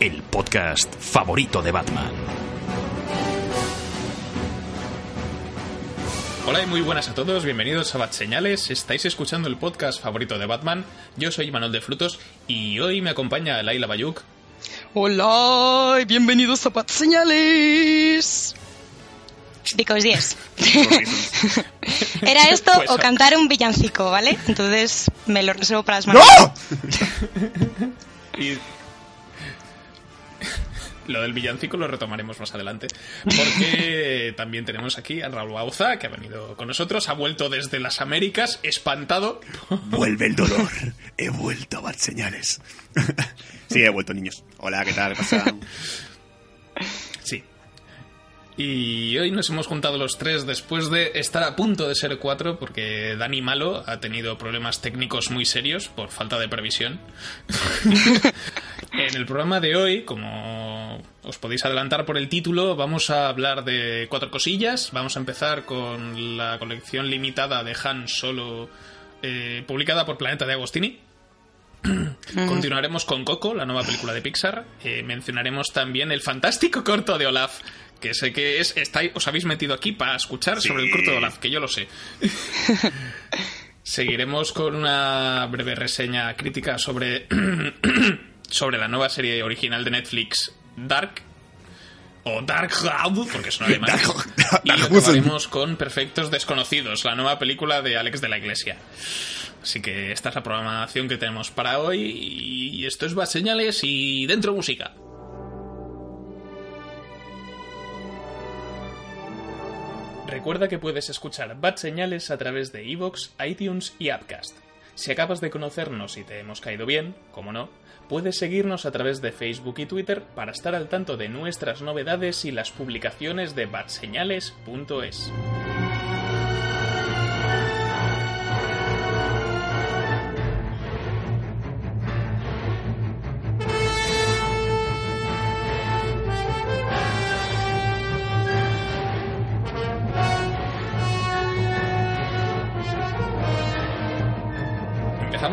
el podcast favorito de Batman. Hola y muy buenas a todos, bienvenidos a Bat Señales. Estáis escuchando el podcast favorito de Batman. Yo soy Manuel de Frutos y hoy me acompaña Laila Bayuk. Hola y bienvenidos a Bat Señales. Because yes. Era esto Pues- o cantar un villancico, ¿vale? Entonces me lo reservo para las manos. Y lo del villancico lo retomaremos más adelante. Porque también tenemos aquí a Raúl Bauza, que ha venido con nosotros, ha vuelto desde las Américas, espantado. Vuelve el dolor. He vuelto a dar señales. sí, he vuelto, niños. Hola, ¿qué tal? ¿Qué pasa? Sí. Y hoy nos hemos juntado los tres después de estar a punto de ser cuatro, porque Dani Malo ha tenido problemas técnicos muy serios por falta de previsión. En el programa de hoy, como os podéis adelantar por el título, vamos a hablar de cuatro cosillas. Vamos a empezar con la colección limitada de Han Solo, eh, publicada por Planeta de Agostini. Continuaremos con Coco, la nueva película de Pixar. Eh, mencionaremos también el fantástico corto de Olaf, que sé que es. Estáis, os habéis metido aquí para escuchar Sí. sobre el corto de Olaf, que yo lo sé. Seguiremos con una breve reseña crítica sobre, sobre la nueva serie original de Netflix, Dark. O Dark Cloud, porque son alemanes. Dark- Y Dark acabaremos con Perfectos Desconocidos, la nueva película de Alex de la Iglesia. Así que esta es la programación que tenemos para hoy. Y esto es Bad Señales y dentro música. Recuerda que puedes escuchar Bad Señales a través de iVoox, iTunes y Appcast. Si acabas de conocernos y te hemos caído bien, como no, puedes seguirnos a través de Facebook y Twitter para estar al tanto de nuestras novedades y las publicaciones de badseñales.es.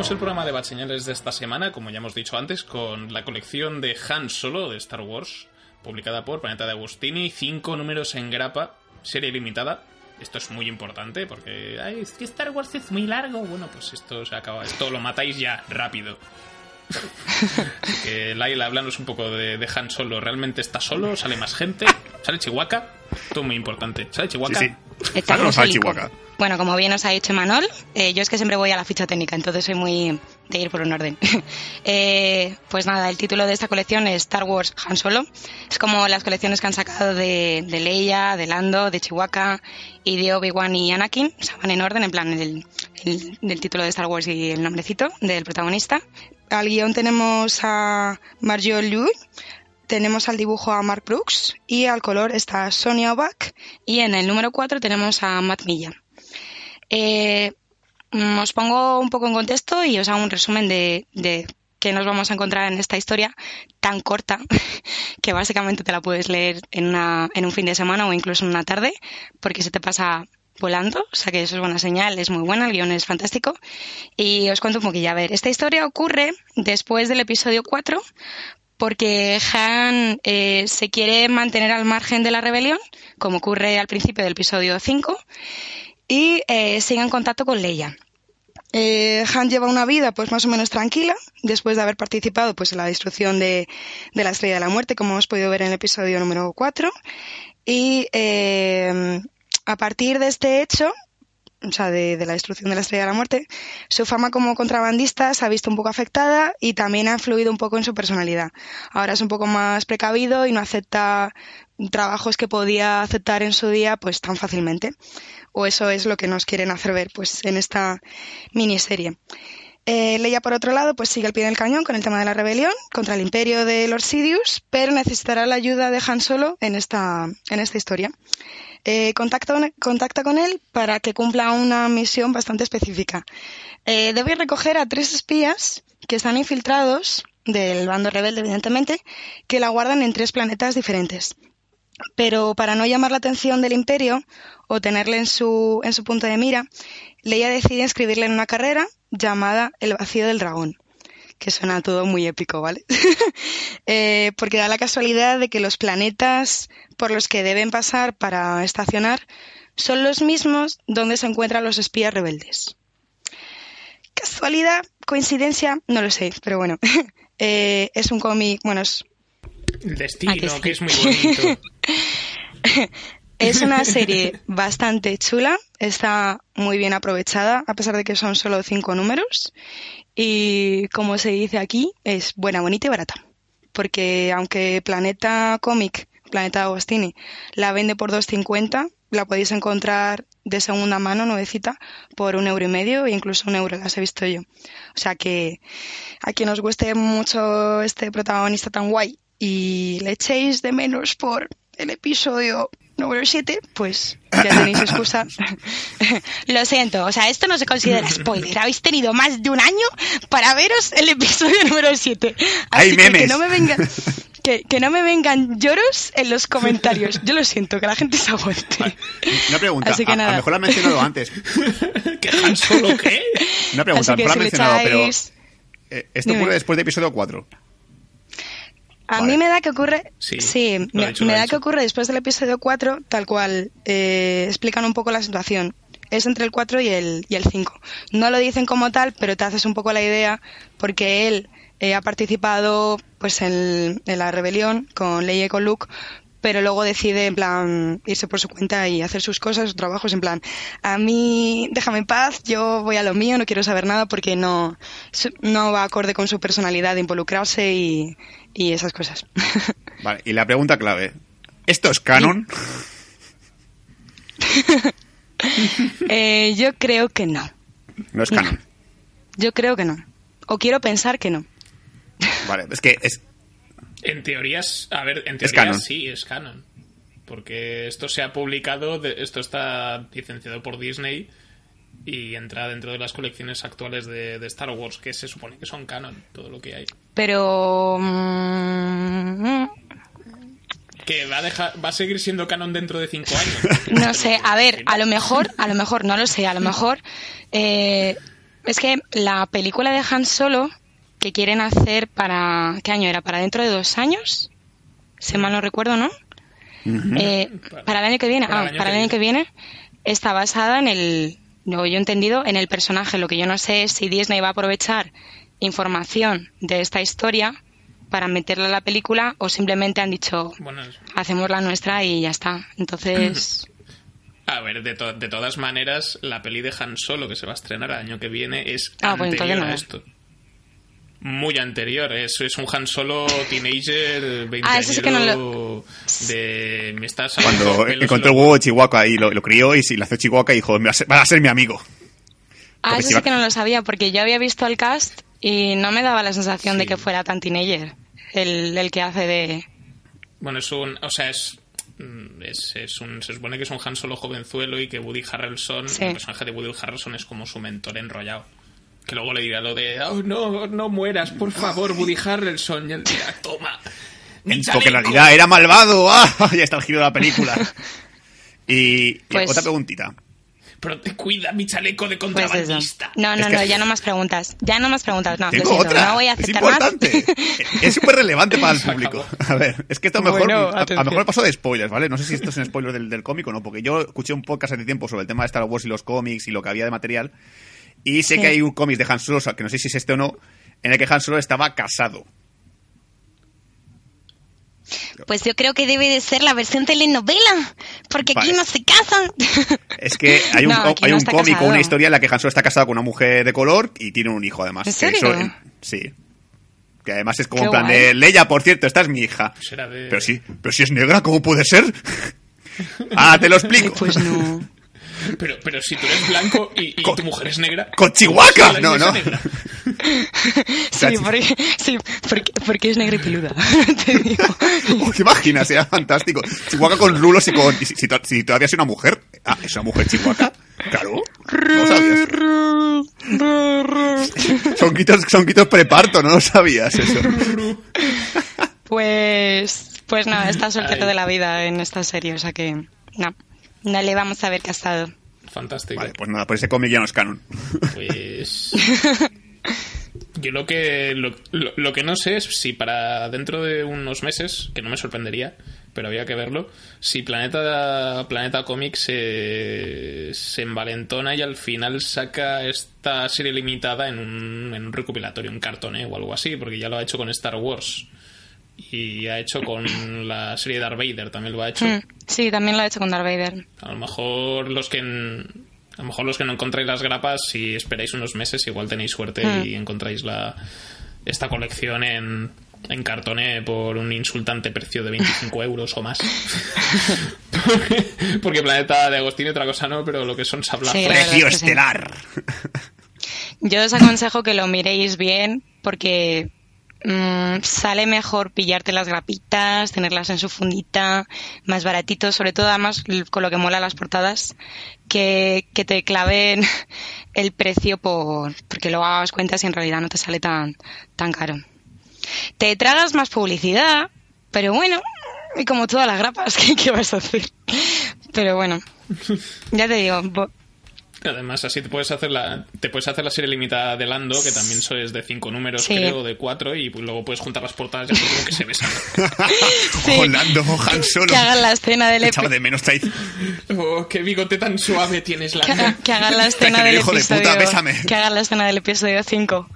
Empezamos el programa de Bad Señales de esta semana, como ya hemos dicho antes, con la colección de Han Solo de Star Wars, publicada por Planeta de Agustini, cinco números en grapa, serie limitada. Esto es muy importante porque "Ay, es que Star Wars es muy largo. Bueno, pues esto se acaba, esto lo matáis ya rápido. Que Laila, háblanos un poco de, de Han Solo. ¿Realmente está solo? ¿Sale más gente? ¿Sale Chihuahua? Todo muy importante. ¿Sale Sí, Chihuahua? sí. Está. Chihuahua. Bueno, como bien os ha dicho Manol, eh, yo es que siempre voy a la ficha técnica, entonces soy muy de ir por un orden. Eh, pues nada, el título de esta colección es Star Wars Han Solo. Es como las colecciones que han sacado de, de Leia, de Lando, de Chihuahua y de Obi-Wan y Anakin. O sea, van en orden, en plan el, título de Star Wars y el nombrecito del protagonista. Al guion tenemos a Marjo Liu, tenemos al dibujo a Mark Brooks y al color está Sonia Obak y en el número 4 tenemos a Matt Milla. Eh, mm, os pongo un poco en contexto y os hago un resumen de, de qué nos vamos a encontrar en esta historia tan corta que básicamente te la puedes leer en, una, en un fin de semana o incluso en una tarde porque se te pasa volando, o sea que eso es buena señal, es muy buena, el guion es fantástico. Y os cuento un poquillo. A ver, esta historia ocurre después del episodio 4 porque Han eh, se quiere mantener al margen de la rebelión, como ocurre al principio del episodio 5, y eh, sigue en contacto con Leia. Eh, Han lleva una vida pues más o menos tranquila después de haber participado pues en la destrucción de, la Estrella de la Muerte, como hemos podido ver en el episodio número 4. Y eh, a partir de este hecho, o sea, de, de, la destrucción de la Estrella de la Muerte, su fama como contrabandista se ha visto un poco afectada y también ha influido un poco en su personalidad. Ahora es un poco más precavido y no acepta trabajos que podía aceptar en su día pues tan fácilmente. O eso es lo que nos quieren hacer ver pues en esta miniserie. Eh, Leia, por otro lado, pues sigue al pie del cañón con el tema de la rebelión contra el imperio de Lord Sidious, pero necesitará la ayuda de Han Solo en esta, en esta historia. Eh, contacta, contacta, con él para que cumpla una misión bastante específica. Eh, debe recoger a tres espías que están infiltrados del bando rebelde, evidentemente, que la guardan en tres planetas diferentes. Pero para no llamar la atención del imperio o tenerle en su, en su punto de mira, Leia decide inscribirle en una carrera llamada El vacío del dragón, que suena todo muy épico, ¿vale? eh, porque da la casualidad de que los planetas por los que deben pasar para estacionar son los mismos donde se encuentran los espías rebeldes. ¿Casualidad? ¿Coincidencia? No lo sé, pero bueno. eh, es un cómic, bueno, es... El destino, que, sí. que es muy bonito. Es una serie bastante chula, está muy bien aprovechada, a pesar de que son solo cinco números. Y como se dice aquí, es buena, bonita y barata. Porque aunque Planeta Comic, Planeta Agostini, la vende por 2.50, la podéis encontrar de segunda mano, nuevecita, por un euro y medio e incluso un euro, las he visto yo. O sea que a quien os guste mucho este protagonista tan guay y le echéis de menos por el episodio número 7, pues ya tenéis excusa. Lo siento, o sea, esto no se considera spoiler. Habéis tenido más de un año para veros el episodio número 7. Así que, que no me vengan que, que, no me vengan lloros en los comentarios. Yo lo siento, que la gente se aguante. Vale. Una pregunta, Así que a, nada. a lo mejor la han mencionado antes. ¿Que Han Solo qué? Una pregunta, Así que lo mejor la si le mencionado, pero eh, esto Dime. ocurre después de episodio 4. A Vale. mí me da que ocurre, Sí, me, dicho, da que ocurre después del episodio 4, tal cual, eh, explican un poco la situación. Es entre el 4 y el, y el 5. No lo dicen como tal, pero te haces un poco la idea porque él eh, ha participado pues en, en la rebelión con Leia y con Luke, pero luego decide en plan irse por su cuenta y hacer sus cosas, sus trabajos, en plan, a mí déjame en paz, yo voy a lo mío, no quiero saber nada porque no, no va acorde con su personalidad de involucrarse y, y esas cosas. Vale, y la pregunta clave. ¿Esto es canon? Eh, yo creo que no. No es canon. Yo creo que no. O quiero pensar que no. Vale, es que es, En teoría, es- a ver, en Es teoría canon. sí, es canon. Porque esto se ha publicado, esto está licenciado por Disney y entra dentro de las colecciones actuales de, de Star Wars, que se supone que son canon, todo lo que hay. Pero... mm, Que va a, dejar, va a seguir siendo canon dentro de cinco años. no sé, a ver, a lo mejor, a lo mejor, no lo sé, a lo mejor... eh, es que la película de Han Solo que quieren hacer para... ¿Qué año era? ¿Para dentro de dos años? Si mal no recuerdo, ¿no? Eh, para el año que viene, Para ah, el año para que el año que viene, está basada en el, lo yo he entendido, en el personaje. Lo que yo no sé es si Disney va a aprovechar información de esta historia para meterla en la película o simplemente han dicho, Bueno, hacemos la nuestra y ya está. Entonces, a ver, de, to- de todas maneras, la peli de Han Solo que se va a estrenar el año que viene es Ah, pues entonces anterior a nada. esto. Muy anterior, es, es un Han Solo teenager, 20 Ah, sí que no lo- de... Me estás cuando encontró el huevo de Chihuahua y lo, lo crió y se le hace Chihuahua y dijo, "Va a ser- va a ser mi amigo. ah, Porque eso si sí va- que no lo sabía porque yo había visto el cast y no me daba la sensación de que fuera tan teenager el, el que hace de... Bueno, es un... O sea, es... mm, Es, es un, se supone que es un Han Solo jovenzuelo y que Woody Harrelson, Sí. el personaje de Woody Harrelson es como su mentor enrollado. Que luego le dirá lo de, oh, no, no mueras, por favor, Woody Harrelson. Y él dirá, toma. porque en chaleco". realidad era malvado. ¡Ah! Ya está el giro de la película. Y, y Pues- otra preguntita. Pero te cuida mi chaleco de Pues contrabandista. eso. No, no, Es que- no, ya no más preguntas. Ya no más preguntas. No, lo Tengo otra. no voy a es aceptar más. importante. es súper relevante para el público. A ver, es que esto a lo mejor, Bueno, a, a mejor me pasó de spoilers, ¿vale? No sé si esto es un spoiler del, del cómic o no, porque yo escuché un podcast hace tiempo sobre el tema de Star Wars y los cómics y lo que había de material. Y sé que hay un cómic de Han Solo, que no sé si es este o no, en el que Han Solo estaba casado. Pues yo creo que debe de ser la versión telenovela, porque aquí no se casan. Es que hay un, hay un cómic o una historia en la que Han Solo está casado con una mujer de color y tiene un hijo además. ¿En serio? sí. Que además es como en plan de Leia, por cierto, esta es mi hija. Pues de- Pero sí, pero si es negra, ¿cómo puede ser? ah, te lo explico. Pues no. Pero, pero si tú eres blanco y, y Con- tu mujer es negra. con Chihuahua, pues no, no. es negra. Sí, porque, sí porque, porque es negra y peluda. Te digo. Oh, ¿Te imaginas? Sería fantástico. Chihuahua con rulos y con... y si, si si todavía es una mujer. Ah, ¿es una mujer chihuahua? Claro. No lo sabías. Son quitos, son quitos preparto, no lo sabías eso. Pues, pues nada, está soltero Ay. de la vida en esta serie, o sea que no, no le vamos a ver casado. Fantástico. Vale, pues nada, pues ese cómic ya no es canon. Pues. Yo lo que lo, lo- lo que no sé es si para dentro de unos meses, que no me sorprendería, pero había que verlo, si Planeta Planeta Comics se, se envalentona y al final saca esta serie limitada en un, en un recopilatorio, en cartón ¿eh? o algo así, porque ya lo ha hecho con Star Wars. Y ha hecho con la serie Darth Vader, también lo ha hecho. Mm, Sí, también lo ha hecho con Darth Vader. A lo mejor los que en- a lo mejor los que no encontráis las grapas, si esperáis unos meses, igual tenéis suerte y encontráis la esta colección en, en cartoné por un insultante precio de 25 euros o más. porque, porque Planeta de Agostini otra cosa no, pero lo que son sablazos. Sí, Precio es que sí. estelar. Yo os aconsejo que lo miréis bien porque mm, sale mejor pillarte las grapitas, tenerlas en su fundita, más baratito, sobre todo además con lo que mola las portadas, que, que te claven el precio por porque luego hagas cuentas y en realidad no te sale tan, tan caro. Te tragas más publicidad, pero bueno, y como todas las grapas, ¿qué, qué vas a hacer? Pero bueno, ya te digo, Además, así te puedes hacer la te puedes hacer la serie limitada de Lando, que también es de 5 números, Sí. creo, de 4, y pues luego puedes juntar las portadas y hacer como que se besan. Sí. Holando, Han Solo. que hagan la escena del Echaba epi- de menos Traid. Oh, qué bigote tan suave tienes, que, Lando. haga- que hagan la escena del Hijo de puta, episodio bésame. que hagan la escena del episodio 5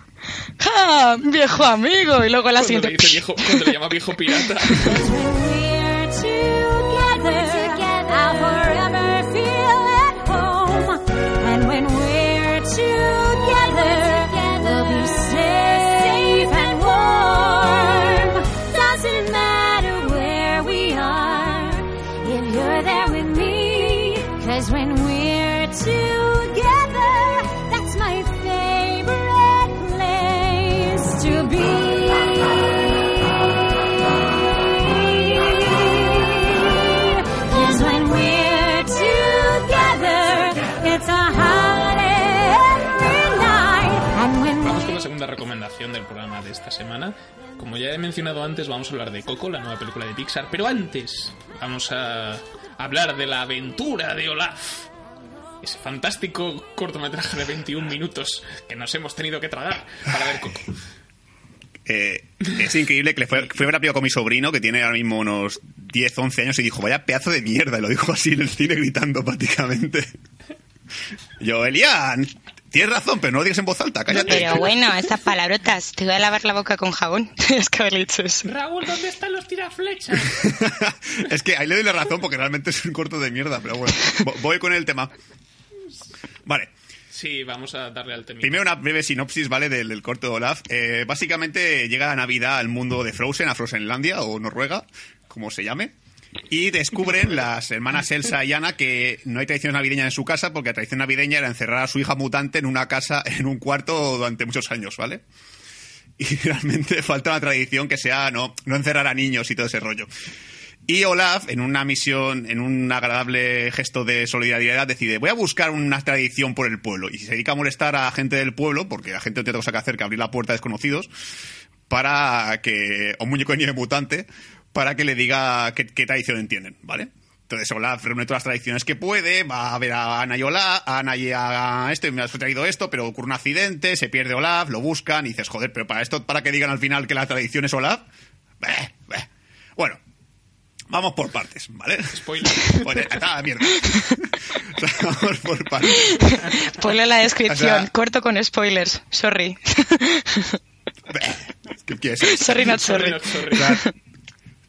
¡Ja! viejo amigo y luego la Cuando le, siguiente dice viejo, cuando le llama viejo pirata. del programa de esta semana. Como ya he mencionado antes, vamos a hablar de Coco, la nueva película de Pixar. Pero antes, vamos a hablar de la aventura de Olaf. Ese fantástico cortometraje de 21 minutos que nos hemos tenido que tragar para ver Coco. Eh, es increíble que le fue, fue película con mi sobrino, que tiene ahora mismo unos 10, 11 años, y dijo, vaya pedazo de mierda, y lo dijo así en el cine gritando prácticamente. Yo, Elian, tienes razón, pero no lo digas en voz alta, cállate. pero bueno esas palabrotas te voy a lavar la boca con jabón es que haberle dicho eso Raúl, ¿dónde están los tiraflechas? es que ahí le doy la razón porque realmente es un corto de mierda, pero bueno, vo- voy con el tema. Vale, Sí, vamos a darle al tema. primero una breve sinopsis, ¿vale? Del, del corto de Olaf. Eh, básicamente llega la Navidad al mundo de Frozen, a Frozenlandia o Noruega, como se llame. Y descubren las hermanas Elsa y Anna que no hay tradición navideña en su casa porque la tradición navideña era encerrar a su hija mutante en una casa, en un cuarto durante muchos años, ¿vale? Y realmente falta una tradición que sea no, no encerrar a niños y todo ese rollo. Y Olaf, en una misión, en un agradable gesto de solidaridad, decide, voy a buscar una tradición por el pueblo. Y se dedica a molestar a gente del pueblo, porque la gente no tiene otra cosa que hacer que abrir la puerta a desconocidos, para que, un muñeco de nieve mutante, para que le diga qué, qué tradición entienden, ¿vale? Entonces Olaf reúne todas las tradiciones que puede, va a ver a Ana y Olaf, a Ana y a esto, y me has traído esto, pero ocurre un accidente, se pierde Olaf, lo buscan, y dices, joder, pero para esto, para que digan al final que la tradición es Olaf, Beh, beh. Bueno, vamos por partes, ¿vale? Spoiler. Pues, ah, mierda. O sea, vamos por partes. Ponle la descripción, O sea- corto con spoilers. Sorry. ¿Qué quieres decir? sorry, not sorry. not sorry. O sea, te-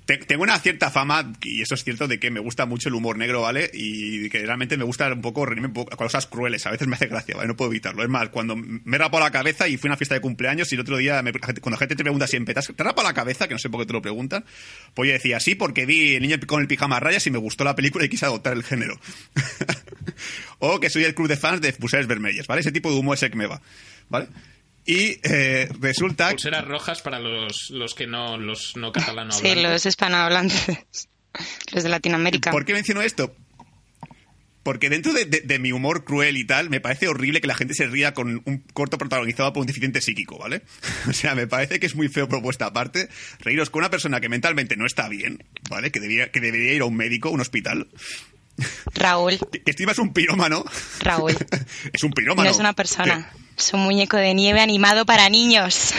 tengo una cierta fama, y eso es cierto, de que me gusta mucho el humor negro, ¿vale? Y que realmente me gusta un poco reírme con cosas crueles. A veces me hace gracia, ¿vale? No puedo evitarlo. Es más, cuando me he rapado la cabeza y fui a una fiesta de cumpleaños y el otro día, me- cuando la gente te pregunta siempre, ¿te te rapado la cabeza? Que no sé por qué te lo preguntan. Pues yo decía, sí, porque vi el niño con el pijama a rayas y me gustó la película y quise adoptar el género. o que soy el club de fans de Pulseras Vermellas, ¿vale? Ese tipo de humor es el que me va, ¿vale? Y eh, resulta Pulseras rojas para los, los que no, los no catalano Sí, los hispanohablantes. Los de Latinoamérica. ¿Por qué menciono esto? Porque dentro de, de- de mi humor cruel y tal, me parece horrible que la gente se ría con un corto protagonizado por un deficiente psíquico, ¿vale? O sea, me parece que es muy feo propuesta aparte. Reíros con una persona que mentalmente no está bien, ¿vale? Que, debía, que debería ir a un médico, a un hospital. Raúl. Que, que encima es un pirómano. Raúl. es un pirómano. No es una persona. Es un muñeco de nieve animado para niños.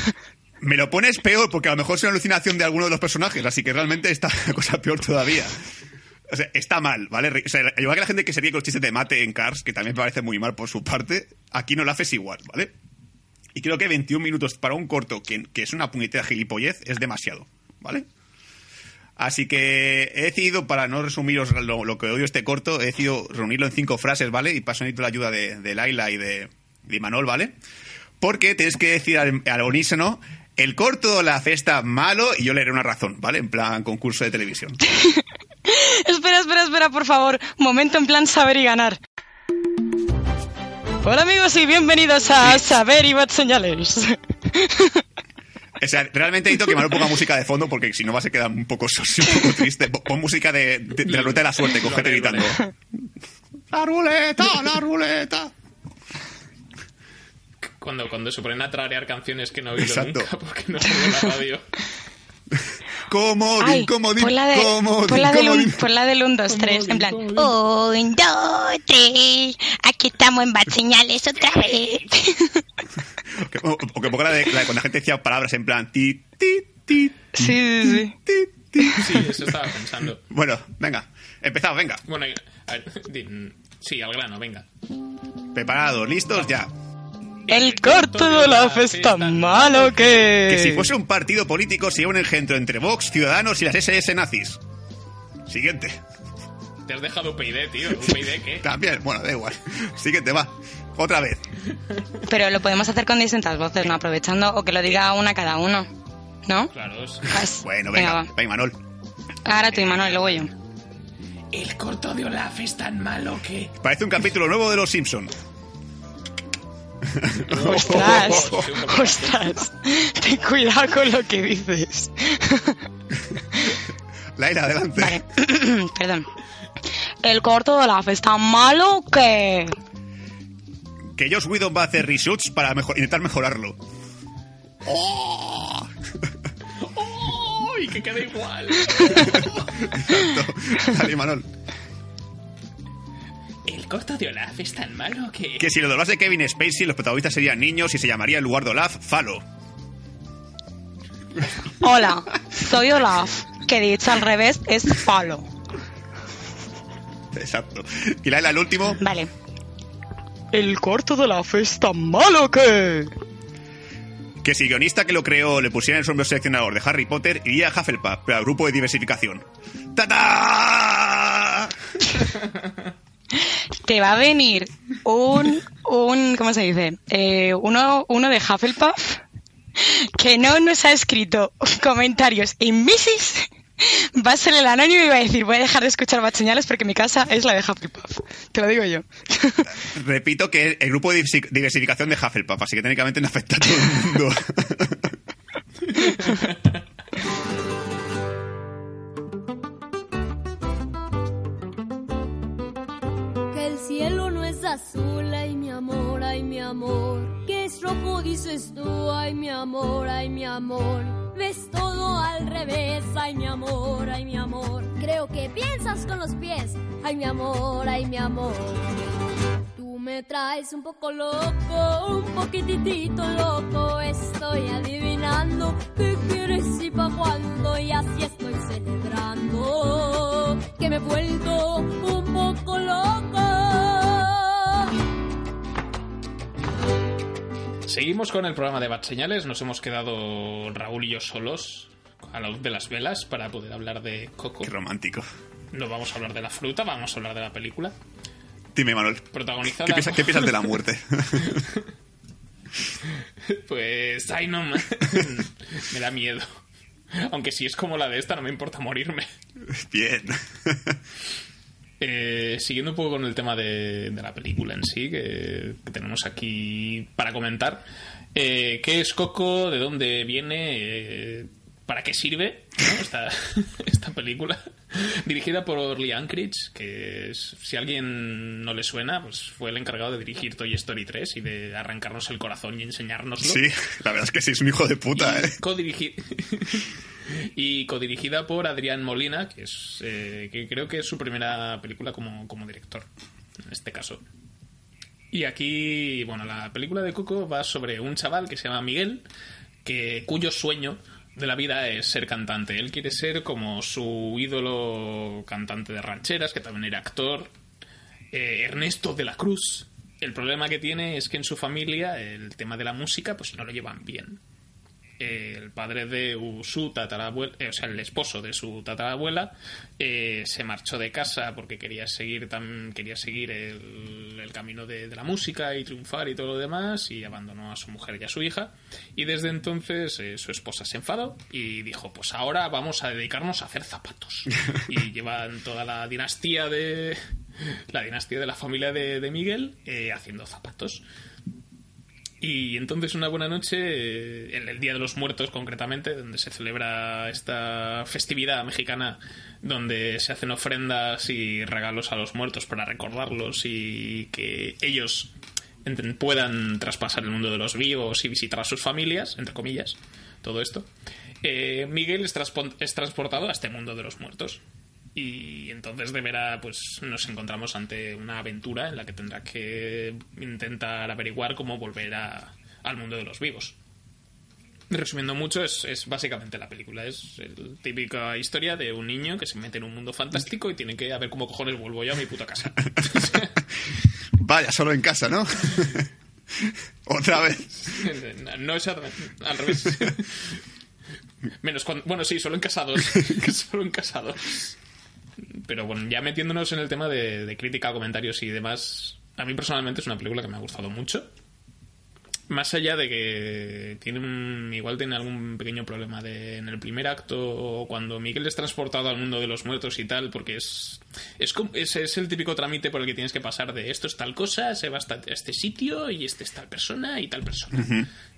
Me lo pones peor porque a lo mejor es una alucinación de alguno de los personajes, así que realmente está la cosa peor todavía. O sea, está mal, ¿vale? O sea, igual que la gente que se ríe con los chistes de mate en Cars, que también me parece muy mal por su parte, aquí no lo haces igual, ¿vale? Y creo que 21 minutos para un corto que, que es una puñetera gilipollez es demasiado, ¿vale? Así que he decidido, para no resumiros lo, que odio este corto, he decidido reunirlo en cinco frases, ¿vale? Y paso necesito la ayuda de Laila y de, de Manol, ¿vale? Porque tienes que decir al, al unísono el corto, la cesta, malo, y yo le haré una razón, ¿vale? En plan concurso de televisión. espera, espera, espera, por favor. Momento en plan saber y ganar. Hola amigos y bienvenidos a Saber y Bad Señales. O sea, realmente necesito que Manol ponga música de fondo porque si no va a se quedar un poco un poco triste. Pon- música de, de- de la ruleta de la suerte, con Lo gente arreglo, gritando. ¡La ruleta, la ruleta! Cuando, cuando se ponen a trarear canciones que no he oído Exacto. nunca porque no oigo la radio. Comodín, Ay, comodín, pon la, de, comodín, pon la del comodín. pon la del 1, 2, 3, en plan, un, dos, tres, aquí estamos en Bad Señales otra vez. O que, o- o que ponga la de, la de cuando la gente decía palabras en plan ti, ti, ti, Sí, sí, sí. ti, ti. Sí, eso estaba pensando. Bueno, venga, empezamos, venga. Bueno, a ver, di- sí, al grano, venga. Preparados, listos, ya. El corto de la festa malo que... Que si fuese un partido político sería un engendro entre Vox, Ciudadanos y las SS nazis. Siguiente. Te has dejado UPyD, tío. ¿UPyD qué? También, bueno, da igual. Siguiente, va. Otra vez. Pero lo podemos hacer con distintas voces, ¿no? Aprovechando, o que lo diga una cada uno, ¿no? Claro, es... Pues, Bueno, venga, va. venga, Manol. Ahora tú y Manuel, luego yo. El corto de Olaf es tan malo que... Parece un capítulo nuevo de Los Simpson. ¡Ostras! ¡Ostras! Ten cuidado con lo que dices. Laila, adelante. Vale, perdón. El corto de la festa malo que... Que Josh Whedon va a hacer reshoots para mejor- intentar mejorarlo. ¡Oh! ¡Uy, que queda igual! Exacto. Dale, Manol. El corto de Olaf es tan malo que... Que si lo doblase Kevin Spacey, los protagonistas serían niños y se llamaría en lugar de Olaf, Falo. Hola, soy Olaf, que dicho al revés es falo. Exacto. Y Laila, el último. Vale. El corto de la festa malo que... Que si guionista que lo creó le pusiera el sombrero seleccionador de Harry Potter, iría a Hufflepuff, pero al grupo de diversificación. ¡Tata! Te va a venir un... un ¿Cómo se dice? Eh, uno, uno de Hufflepuff que no nos ha escrito comentarios en meses. Va a ser el anónimo y va a decir, voy a dejar de escuchar más señales porque mi casa es la de Hufflepuff. Te lo digo yo. Repito que el grupo de diversi- diversificación de Hufflepuff, así que técnicamente no afecta a todo el mundo. Que el cielo no es azul, ay mi amor, ay mi amor. Que es rojo, dices tú, ay mi amor, ay mi amor. Ves todo al revés, ay mi amor, ay mi amor. Creo que piensas con los pies, ay mi amor, ay mi amor. Tú me traes un poco loco, un poquitito loco. Estoy adivinando qué quieres y pa' cuándo, y así estoy celebrando. he vuelto un Seguimos con el programa de Bad Señales. Nos hemos quedado Raúl y yo solos a la luz de las velas para poder hablar de Coco. Qué romántico. No vamos a hablar de la fruta, vamos a hablar de la película. Dime, Manuel. Protagonizada. ¿Qué piensas, qué piensas de la muerte? Pues, ay, no, me da miedo. Aunque si es como la de esta, no me importa morirme. Bien. Eh, siguiendo un poco con el tema de, la película en sí, que, que tenemos aquí para comentar. Eh, ¿Qué es Coco? ¿De dónde viene? Eh, ¿Para qué sirve ¿no? esta, esta película? Dirigida por Lee Anchorage, que es- si a alguien no le suena, pues fue el encargado de dirigir Toy Story 3 y de arrancarnos el corazón y enseñárnoslo. Sí, la verdad es que sí, es un hijo de puta, y, ¿eh? codirigi- y codirigida por Adrián Molina, que es eh, que creo que es su primera película como, como director, en este caso. Y aquí, bueno, la película de Coco va sobre un chaval que se llama Miguel, que cuyo sueño de la vida es ser cantante. Él quiere ser como su ídolo cantante de rancheras, que también era actor, eh, Ernesto de la Cruz. El problema que tiene es que en su familia el tema de la música pues no lo llevan bien. Eh, el padre de su tatarabuela, eh, o sea, el esposo de su tatarabuela, eh, se marchó de casa porque quería seguir tam- quería seguir el, el camino de, de la música y triunfar y todo lo demás y abandonó a su mujer y a su hija. Y desde entonces eh, su esposa se enfadó y dijo pues ahora vamos a dedicarnos a hacer zapatos y llevan toda la dinastía de la dinastía de la familia de, de Miguel haciendo zapatos y entonces una buena noche, eh, en el Día de los Muertos concretamente, donde se celebra esta festividad mexicana, donde se hacen ofrendas y regalos a los muertos para recordarlos y que ellos puedan traspasar el mundo de los vivos y visitar a sus familias, entre comillas, todo esto. eh, Miguel es transportado a este mundo de los muertos. Y entonces deberá, pues nos encontramos ante una aventura en la que tendrá que intentar averiguar cómo volver a- al mundo de los vivos. Resumiendo mucho, es, es básicamente la película. Es la típica historia de un niño que se mete en un mundo fantástico y tiene que a ver cómo cojones vuelvo yo a mi puta casa. Vaya, solo en casa, ¿no? Otra vez. no exactamente, al revés. Menos cuando, bueno, sí, solo en casados. solo en casados. Pero bueno, ya metiéndonos en el tema de, de crítica, comentarios y demás, a mí personalmente es una película que me ha gustado mucho. Más allá de que tiene un, igual tiene algún pequeño problema de, en el primer acto, cuando Miguel es transportado al mundo de los muertos y tal, porque es es, es, es el típico trámite por el que tienes que pasar de esto es tal cosa, se va hasta este sitio y este es tal persona y tal persona.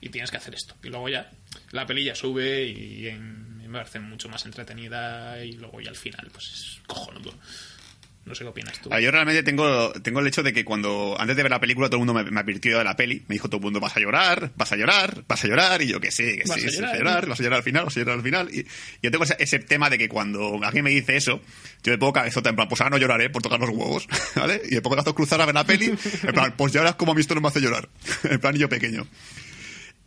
Y tienes que hacer esto. Y luego ya la peli ya sube y en- me parece mucho más entretenida y luego ya al final pues es cojonudo. No sé qué opinas tú. Ah, Yo realmente tengo, tengo el hecho de que cuando antes de ver la película todo el mundo me, me advirtió de la peli. Me dijo todo el mundo, vas a llorar, vas a llorar, vas a llorar. Y yo que sí, que Vas sí, a llorar, vas a llorar, vas a llorar al final, vas a llorar al final. Y yo tengo ese, ese tema de que cuando alguien me dice eso, yo me pongo cabezota en plan, pues ahora no lloraré por tocar los huevos, ¿vale? Y me pongo brazos cruzados a ver la peli, en plan, pues ya verás cómo a mí esto no me hace llorar. En plan, yo pequeño.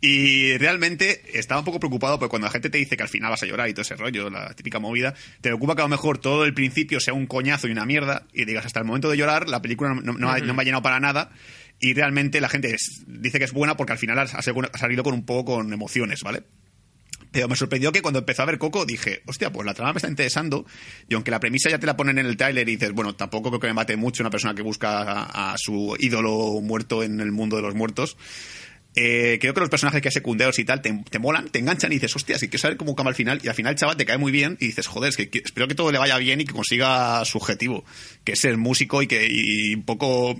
Y realmente estaba un poco preocupado porque cuando la gente te dice que al final vas a llorar y todo ese rollo, la típica movida, te preocupa que a lo mejor todo el principio sea un coñazo y una mierda y digas hasta el momento de llorar la película no, no- no no me ha llenado para nada y realmente la gente es- dice que es buena porque al final ha, ha salido con un poco con emociones, ¿vale? Pero me sorprendió que cuando empezó a ver Coco dije, hostia, pues la trama me está interesando. Y aunque la premisa ya te la ponen en el tráiler y dices, bueno, tampoco creo que me mate mucho una persona que busca a, a su ídolo muerto en el mundo de los muertos. Eh, creo que los personajes que hay secundarios y tal te, te molan, te enganchan y dices, hostia, si quiero saber cómo acaba al final. Y al final el chaval te cae muy bien y dices, joder, es que, espero que todo le vaya bien y que consiga su objetivo, que es ser músico y que y un poco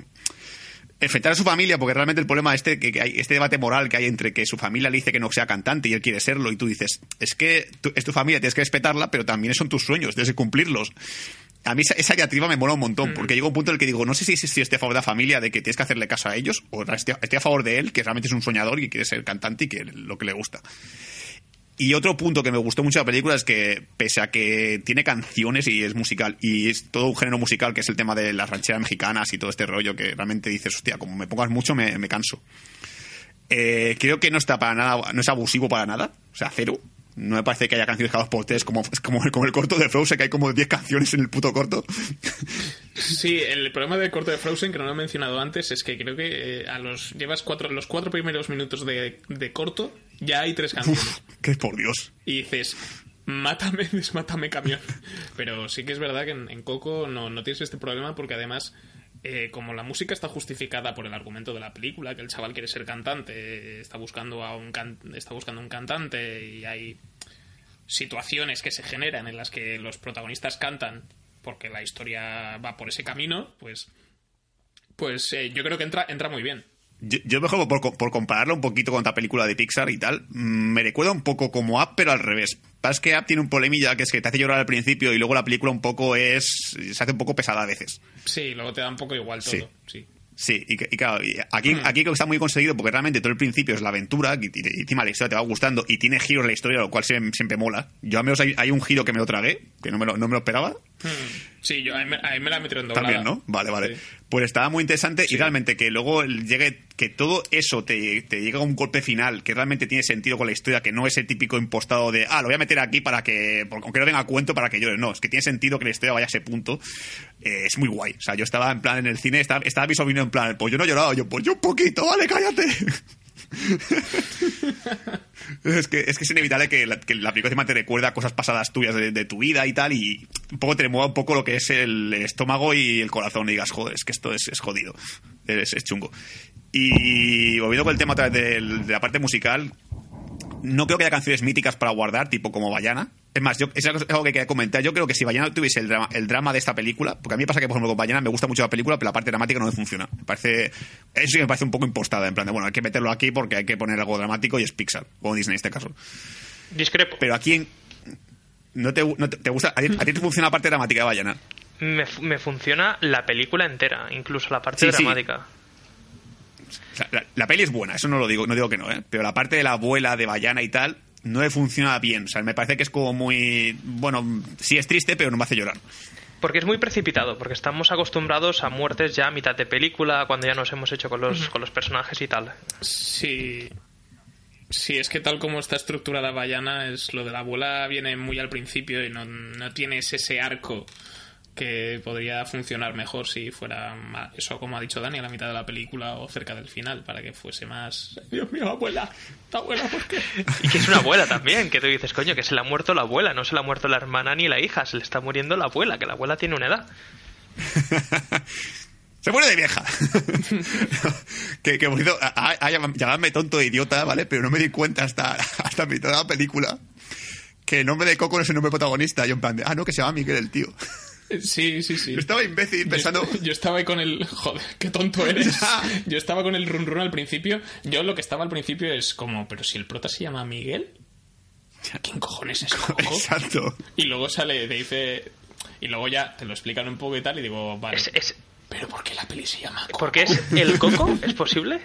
enfrentar a su familia, porque realmente el problema este, que, hay, este debate moral que hay entre que su familia le dice que no sea cantante y él quiere serlo, y tú dices, es que tú- es tu familia, tienes que respetarla, pero también son tus sueños, tienes que cumplirlos. A mí esa, esa diatriba me mola un montón, porque llega un punto en el que digo, no sé si, si estoy a favor de la familia, de que tienes que hacerle caso a ellos, o estoy, estoy a favor de él, que realmente es un soñador y quiere ser cantante y que lo que le gusta. Y otro punto que me gustó mucho de la película es que, pese a que tiene canciones y es musical, y es todo un género musical que es el tema de las rancheras mexicanas y todo este rollo, que realmente dices, hostia, como me pongas mucho me, me canso. Eh, creo que no está para nada, no es abusivo para nada, o sea, cero. No me parece que haya canciones cada dos por tres como, como, como el corto de Frozen, que hay como 10 canciones en el puto corto. Sí, el problema del corto de Frozen, que no lo he mencionado antes, es que creo que eh, a los llevas cuatro, los cuatro primeros minutos de, de corto, ya hay tres canciones. Uf, que por Dios. Y dices, mátame, desmátame camión. Pero sí que es verdad que en, en Coco no, no tienes este problema porque además, eh, como la música está justificada por el argumento de la película, que el chaval quiere ser cantante, está buscando a un está buscando un cantante y hay situaciones que se generan en las que los protagonistas cantan porque la historia va por ese camino, pues pues eh, yo creo que entra entra muy bien. Yo, yo mejor por, por compararlo un poquito con otra película de Pixar y tal, mm, me recuerda un poco como Up, pero al revés. Pasa que Up tiene un problemilla que es que te hace llorar al principio y luego la película un poco es. se hace un poco pesada a veces. Sí, luego te da un poco igual todo, Sí. sí. Sí, y, claro, aquí, Hmm. aquí creo que está muy conseguido porque realmente todo el principio es la aventura y, y- y encima la historia te va gustando y tiene giros la historia, lo cual siempre, siempre mola. Yo al menos hay, hay un giro que me lo tragué, que no me lo, no me lo esperaba. Hmm. Sí, yo a mí, me- a mí me la metieron doblada. También, ¿no? Vale, vale. Sí. Pues estaba muy interesante Sí. y realmente que luego llegue, que todo eso te, te llegue a un golpe final que realmente tiene sentido con la historia, que no es el típico impostado de, ah, lo voy a meter aquí para que, porque aunque no venga a cuento para que llores. No, es que tiene sentido que la historia vaya a ese punto. Eh, es muy guay. O sea, yo estaba en plan en el cine, estaba, estaba mi sobrino en plan, pues yo no he llorado, yo, pues yo un poquito, vale, cállate. es, que, es que es inevitable que la, que la encima te recuerda cosas pasadas tuyas de, de tu vida y tal, y un poco te mueva un poco lo que es el estómago y el corazón, y digas, joder, es que esto es, es jodido, es, es chungo. Y volviendo con el tema otra vez del- de, la parte musical, no creo que haya canciones míticas para guardar, tipo como Bayana. Es más, yo, es algo que quería comentar. Yo creo que si Bayana tuviese el drama, el drama de esta película, porque a mí me pasa que, por ejemplo, con Bayana me gusta mucho la película, pero la parte dramática no me funciona. Me parece, eso sí que me parece un poco impostada, en plan de, bueno, hay que meterlo aquí porque hay que poner algo dramático y es Pixar, o Disney en este caso. Discrepo. Pero aquí, en- ¿no te, no te, te gusta? ¿A ti, a ti te funciona la parte dramática de Bayana? Me, me funciona la película entera, incluso la parte Sí, sí. dramática. O sea, la, la peli es buena, eso no lo digo, no digo que no, ¿eh? Pero la parte de la abuela de Bayana y tal, no le funciona bien. O sea, me parece que es como muy. Bueno, sí es triste, pero no me hace llorar. Porque es muy precipitado, porque estamos acostumbrados a muertes ya a mitad de película, cuando ya nos hemos hecho con los, con los personajes y tal. Sí. Sí, es que tal como está estructurada Bayana, es lo de la abuela viene muy al principio y no, no tienes ese arco que podría funcionar mejor si fuera eso, como ha dicho Dani, a la mitad de la película o cerca del final, para que fuese más. Dios mío, abuela, abuela, ¿por qué? Y que es una abuela también, que tú dices, coño, que se le ha muerto la abuela, no se le ha muerto la hermana ni la hija, se le está muriendo la abuela, que la abuela tiene una edad. Se muere de vieja. que, que bonito. a- a- a- llamadme tonto e idiota, ¿vale? Pero no me di cuenta hasta, hasta mitad de la película que el nombre de Coco no es el nombre protagonista. Yo en plan de, ah, no, que se llama Miguel el tío. Sí, sí, sí. Yo estaba imbécil pensando... Yo, est- yo estaba ahí con el. Joder, qué tonto eres. Ya. Yo estaba con el run run al principio. Yo lo que estaba al principio es como, pero si el prota se llama Miguel, ¿quién cojones es Coco? Exacto. Y luego sale, te dice. Y luego ya te lo explican un poco y tal, y digo, vale. Es, es, ¿Pero por qué la peli se llama Coco? ¿Porque es el coco? ¿Es posible?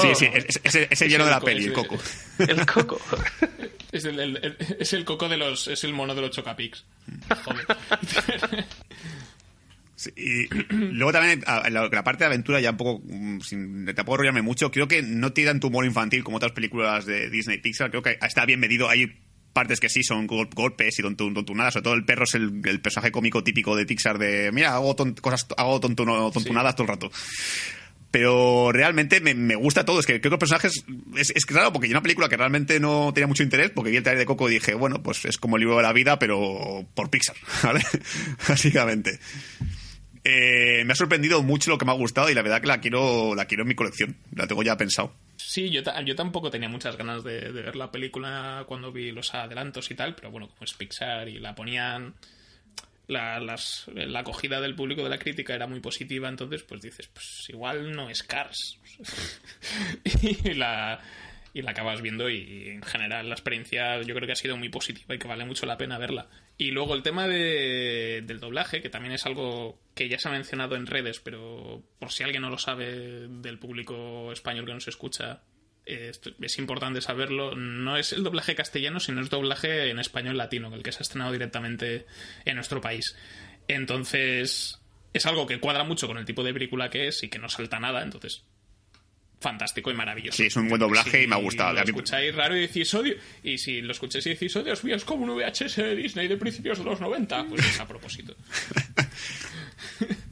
Sí, sí, es, es, es el Es lleno de la co- peli, es el Coco. El coco. Es el, el- el- es el coco de los. Es el mono de los Chocapics. Joder. Sí, y luego también la, la parte de aventura ya un poco mm, sin tampoco enrollarme mucho creo que no tiene tanto humor infantil como otras películas de Disney y Pixar creo que está bien medido hay partes que sí son gol- golpes y tontu- tontunadas sobre todo el perro es el, el personaje cómico típico de Pixar de mira hago ton- cosas hago tontuno- tontunadas todo el rato pero realmente me, me gusta todo. Es que creo que los personajes. Es, es claro, porque yo una película que realmente no tenía mucho interés, porque vi el trailer de Coco y dije, bueno, pues es como el libro de la vida, pero por Pixar, ¿vale? Básicamente. Eh, me ha sorprendido mucho lo que me ha gustado y la verdad que la quiero, la quiero en mi colección. La tengo ya pensado. Sí, yo, yo tampoco tenía muchas ganas de, de ver la película cuando vi los adelantos y tal, pero bueno, como es Pixar y la ponían. La, las- la acogida del público de la crítica era muy positiva, entonces pues dices, pues igual no es Cars. y, la, y la acabas viendo y en general la experiencia yo creo que ha sido muy positiva y que vale mucho la pena verla. Y luego el tema de- del doblaje, que también es algo que ya se ha mencionado en redes, pero por si alguien no lo sabe del público español que nos escucha, es importante saberlo. No es el doblaje castellano, sino es doblaje en español latino, el que se ha estrenado directamente en nuestro país. Entonces, es algo que cuadra mucho con el tipo de película que es y que no salta nada, entonces fantástico y maravilloso. Sí, es un buen doblaje y me ha gustado. Si lo escucháis raro y decís odio, y si lo escucháis y decís, mío, es como un VHS de Disney de principios de los 90, pues es a propósito.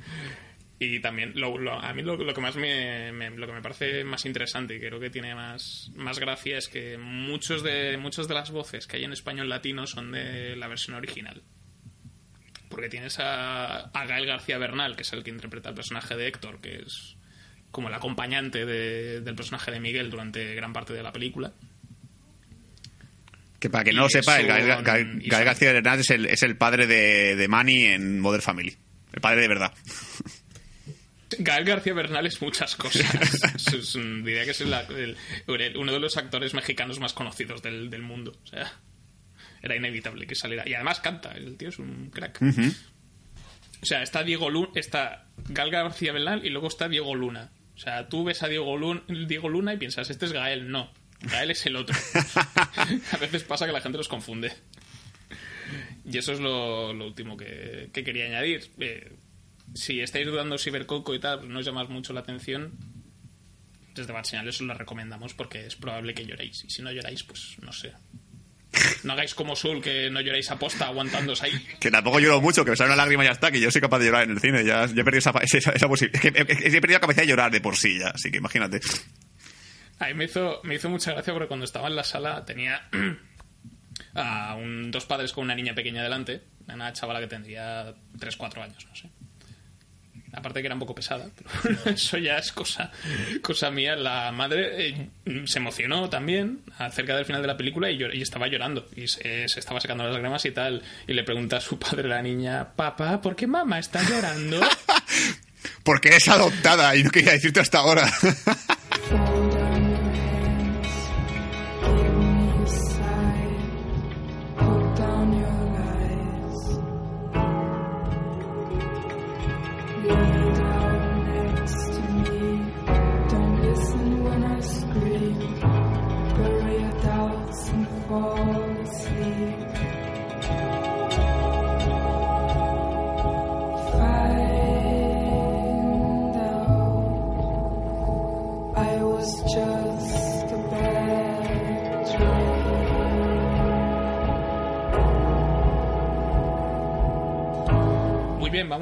y también, a mí lo, que más me, lo que me parece más interesante y creo que tiene más, más gracia es que muchos de, muchas de las voces que hay en español latino son de la versión original. Porque tienes a, a Gael García Bernal, que es el que interpreta el personaje de Héctor, que es como el acompañante del personaje de Miguel durante gran parte de la película. Que para que no lo sepa, Gael, García Hernández es el, es el padre de, de Manny en Modern Family. El padre de verdad. Gael García Bernal es muchas cosas. diría que es uno de los actores mexicanos más conocidos del, mundo. O sea, era inevitable que saliera. Y además canta, el tío es un crack. O sea, está Diego Luna, está Gael García Bernal y luego está Diego Luna. O sea, tú ves a Diego Luna, Diego Luna y piensas, este es Gael. No, Gael es el otro. a veces pasa que la gente los confunde. Y eso es lo, último que, quería añadir. Eh, si estáis dudando si ver Coco y tal, pues no os llama mucho la atención, desde Bad Señales os lo recomendamos porque es probable que lloréis. Y si no lloráis, pues no sé. No hagáis como Sul, que no lloréis a posta aguantándoos ahí. Que tampoco lloro mucho, que me sale una lágrima y ya está, que yo soy capaz de llorar en el cine. Ya, he perdido esa, esa, posibilidad. he, perdido la capacidad de llorar de por sí ya, así que imagínate. A mí me hizo, me hizo mucha gracia porque cuando estaba en la sala tenía a un, dos padres con una niña pequeña delante, una chavala que tendría 3-4 años, no sé aparte que era un poco pesada, pero eso ya es cosa, cosa mía. La madre eh, se emocionó también acerca del final de la película y, estaba llorando y se, estaba sacando las lágrimas y tal. Y le pregunta a su padre, la niña, papá, ¿por qué mamá está llorando? Porque es adoptada y no quería decirte hasta ahora.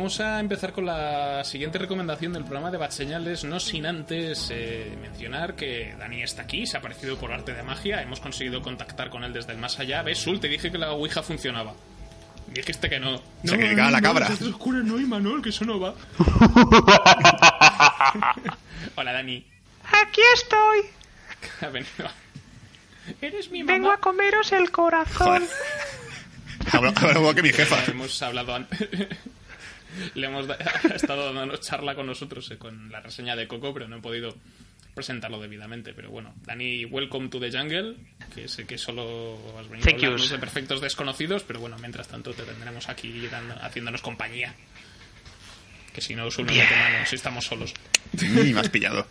vamos a empezar con la siguiente recomendación del programa de Bad Señales, no sin antes eh, mencionar que Dani está aquí, se ha aparecido por arte de magia, hemos conseguido contactar con él desde el más allá. ¿Ves, Sul? Te dije que la Ouija funcionaba. Dijiste que no. Se no, la cabra. No, oscura, no, Manuel, que eso no va. Hola, Dani. Aquí estoy. Eres mi mamá. Vengo a comeros el corazón. Hablo que mi jefa. Hemos hablado antes. le hemos estado dando charla con nosotros eh, con la reseña de Coco, pero no he podido presentarlo debidamente. Pero bueno, Dani, welcome to the jungle, que sé que solo has venido de perfectos desconocidos, pero bueno, mientras tanto te tendremos aquí haciéndonos compañía. Que si no, solo mano si estamos solos. Ni me has pillado.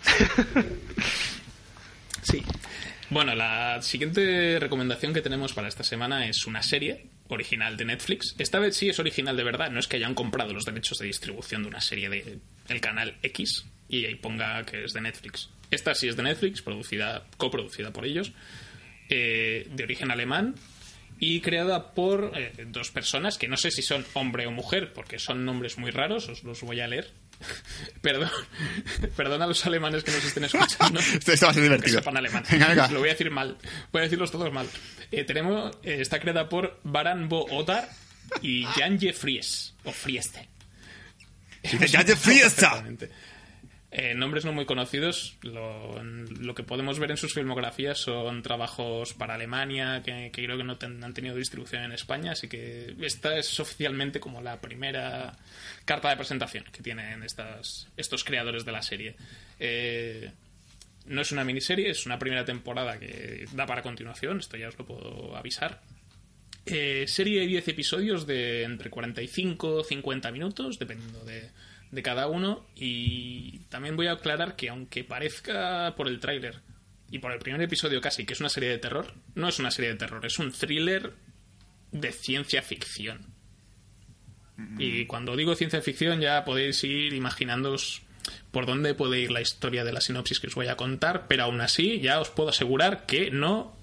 sí. Bueno, la siguiente recomendación que tenemos para esta semana es una serie original de Netflix. Esta vez sí es original de verdad, no es que hayan comprado los derechos de distribución de una serie del el canal X y ahí ponga que es de Netflix. Esta sí es de Netflix, producida, coproducida por ellos, eh, de origen alemán y creada por eh, dos personas que no sé si son hombre o mujer, porque son nombres muy raros, os los voy a leer. Perdón, perdón a los alemanes que nos estén escuchando. Esto a ser divertido. alemán. Lo voy a decir mal. Voy a decirlos todos mal. Eh, tenemos, eh, está creada por Baran Bo Otar y Jan Fries. O Frieste. Jan Frieste. Eh, nombres no muy conocidos. Lo, que podemos ver en sus filmografías son trabajos para Alemania que, creo que no han tenido distribución en España. Así que esta es oficialmente como la primera carta de presentación que tienen estas, estos creadores de la serie. Eh, no es una miniserie, es una primera temporada que da para continuación, esto ya os lo puedo avisar. Eh, serie de 10 episodios de entre 45 y 50 minutos, dependiendo de, de, cada uno. Y también voy a aclarar que aunque parezca por el tráiler y por el primer episodio casi que es una serie de terror, no es una serie de terror, es un thriller de ciencia ficción. Y cuando digo ciencia ficción ya podéis ir imaginándoos por dónde puede ir la historia de la sinopsis que os voy a contar, pero aún así ya os puedo asegurar que no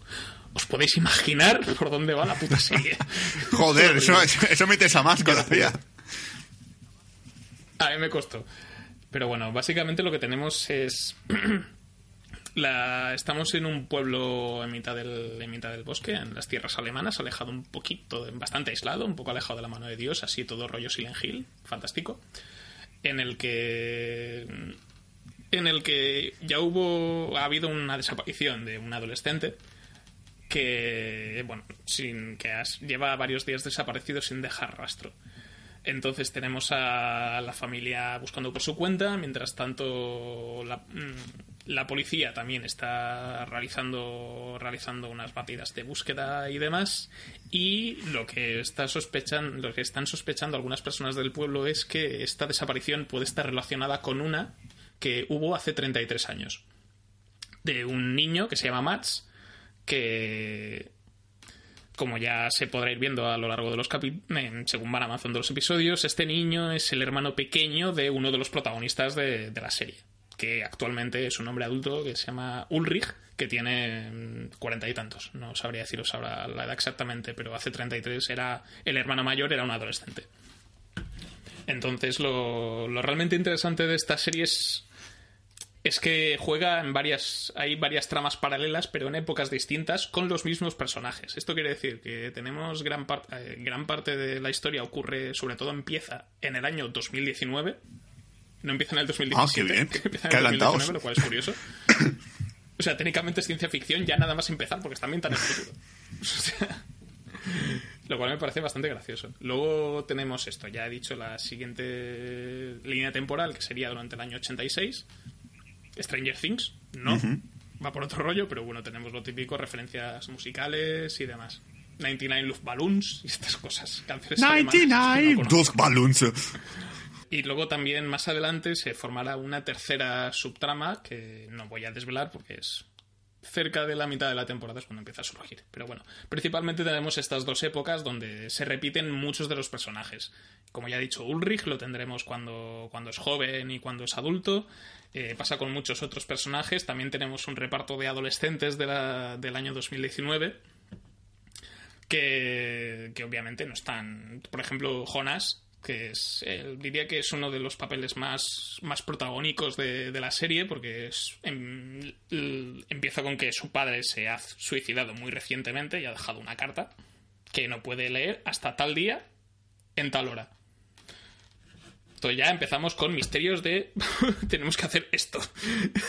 os podéis imaginar por dónde va la puta serie. Joder, eso, eso me interesa más. A mí me costó. Pero bueno, básicamente lo que tenemos es... La, estamos en un pueblo en mitad, del, en mitad del bosque, en las tierras alemanas, alejado un poquito, bastante aislado, un poco alejado de la mano de Dios, así todo rollo Silent Hill, fantástico, en el que en el que ya hubo ha habido una desaparición de un adolescente que bueno sin que lleva varios días desaparecido sin dejar rastro entonces tenemos a la familia buscando por su cuenta mientras tanto la, mm, la policía también está realizando, realizando unas batidas de búsqueda y demás. Y lo que, está lo que están sospechando algunas personas del pueblo es que esta desaparición puede estar relacionada con una que hubo hace 33 años. De un niño que se llama Mats, que como ya se podrá ir viendo a lo largo de los capítulos, según van avanzando los episodios, este niño es el hermano pequeño de uno de los protagonistas de la serie que actualmente es un hombre adulto que se llama Ulrich, que tiene mm, cuarenta y tantos. No sabría deciros ahora la edad exactamente, pero hace 33 era el hermano mayor, era un adolescente. Entonces, lo, realmente interesante de esta serie es, es que juega en varias. Hay varias tramas paralelas, pero en épocas distintas, con los mismos personajes. Esto quiere decir que tenemos gran, eh, gran parte de la historia ocurre, sobre todo empieza en el año 2019 no empieza en el 2017. Ah, qué bien. Empieza en el 2019, lo cual es curioso. O sea, técnicamente es ciencia ficción ya nada más empezar porque está tan en el futuro. O sea, lo cual me parece bastante gracioso. Luego tenemos esto, ya he dicho la siguiente línea temporal que sería durante el año 86. Stranger Things, no. Va por otro rollo, pero bueno, tenemos lo típico, referencias musicales y demás. 99 Luft Balloons y estas cosas. Canciones 99 Luft Balloons. Y luego también más adelante se formará una tercera subtrama que no voy a desvelar porque es cerca de la mitad de la temporada es cuando empieza a surgir. Pero bueno, principalmente tenemos estas dos épocas donde se repiten muchos de los personajes. Como ya he dicho, Ulrich lo tendremos cuando, cuando es joven y cuando es adulto. Eh, pasa con muchos otros personajes. También tenemos un reparto de adolescentes del año 2019. Que, que obviamente no están. Por ejemplo, Jonas que es, diría que es uno de los papeles más, más protagónicos de, la serie, porque es, em, empieza con que su padre se ha suicidado muy recientemente y ha dejado una carta que no puede leer hasta tal día en tal hora. Entonces ya empezamos con misterios de tenemos que hacer esto.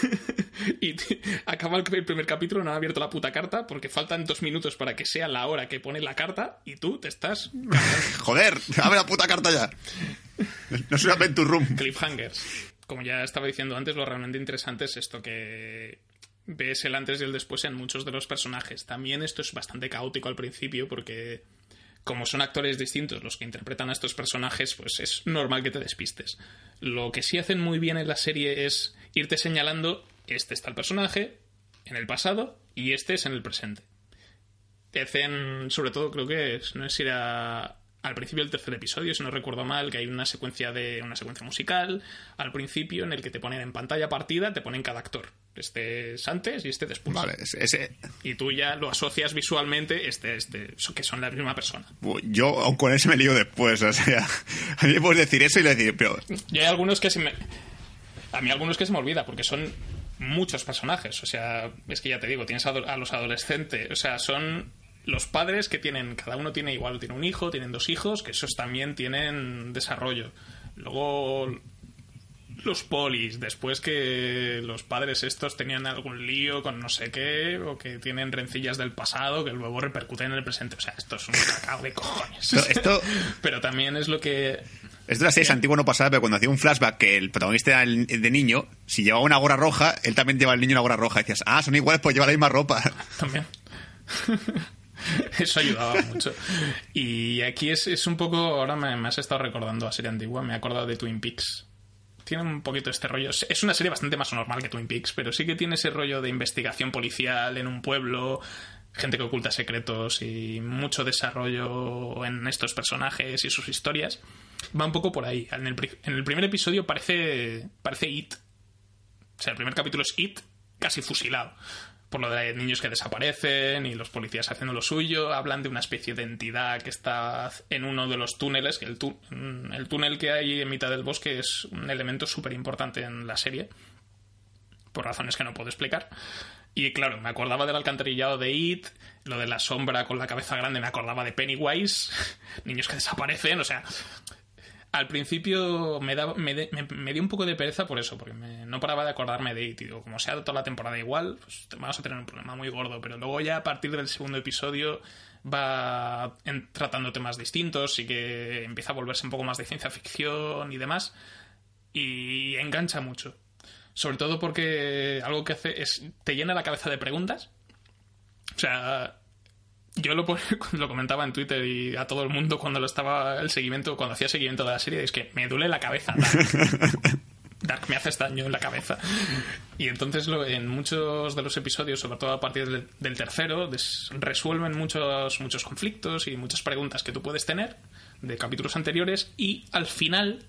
y acaba el primer capítulo, no han abierto la puta carta porque faltan dos minutos para que sea la hora que pone la carta y tú te estás... Joder, abre la puta carta ya. No es una Adventure Room. Cliffhangers. Como ya estaba diciendo antes, lo realmente interesante es esto que ves el antes y el después en muchos de los personajes. También esto es bastante caótico al principio porque como son actores distintos los que interpretan a estos personajes, pues es normal que te despistes. Lo que sí hacen muy bien en la serie es irte señalando, este está el personaje en el pasado y este es en el presente. Te hacen, sobre todo creo que es, no es ir a al principio del tercer episodio, si no recuerdo mal, que hay una secuencia de una secuencia musical al principio en el que te ponen en pantalla partida, te ponen cada actor. Este es antes y este después. Vale, ese... Y tú ya lo asocias visualmente, este, este, que son la misma persona. Yo, aun con ese me lío después, o sea, a mí me puedes decir eso y le decir, pero... Y hay algunos que se me... A mí algunos que se me olvida, porque son muchos personajes, o sea, es que ya te digo, tienes a los adolescentes, o sea, son los padres que tienen, cada uno tiene igual, tiene un hijo, tienen dos hijos, que esos también tienen desarrollo. Luego los polis, después que los padres estos tenían algún lío con no sé qué, o que tienen rencillas del pasado que luego repercuten en el presente. O sea, esto es un cacao de cojones. Esto, pero también es lo que... Esto era serie antiguo no pasaba, pero cuando hacía un flashback que el protagonista era el de niño, si llevaba una gorra roja, él también lleva el niño una gorra roja. Y decías, ah, son iguales, pues lleva la misma ropa. También. Eso ayudaba mucho. Y aquí es, es un poco. Ahora me, has estado recordando a serie antigua, me he acordado de Twin Peaks. Tiene un poquito este rollo. Es una serie bastante más normal que Twin Peaks, pero sí que tiene ese rollo de investigación policial en un pueblo. gente que oculta secretos y mucho desarrollo en estos personajes y sus historias, va un poco por ahí. En el, en el primer episodio parece, parece It. O sea, el primer capítulo es It casi fusilado por lo de niños que desaparecen y los policías haciendo lo suyo. Hablan de una especie de entidad que está en uno de los túneles, que el, mm, el túnel que hay en mitad del bosque es un elemento súper importante en la serie, por razones que no puedo explicar. Y claro, me acordaba del alcantarillado de It, lo de la sombra con la cabeza grande, me acordaba de Pennywise, niños que desaparecen, o sea, al principio me, me, dio un poco de pereza por eso, porque no paraba de acordarme de It. Digo, como sea toda la temporada igual, pues vamos a tener un problema muy gordo. Pero luego ya a partir del segundo episodio va tratando temas distintos y que empieza a volverse un poco más de ciencia ficción y demás. Y engancha mucho. Sobre todo porque algo que hace es te llena la cabeza de preguntas. O sea, yo lo, lo comentaba en Twitter y a todo el mundo cuando lo estaba el seguimiento, cuando hacía seguimiento de la serie, es que me duele la cabeza. Dark, me haces daño en la cabeza. Y entonces lo, en muchos de los episodios, sobre todo a partir del, tercero, resuelven muchos, muchos conflictos y muchas preguntas que tú puedes tener de capítulos anteriores y al final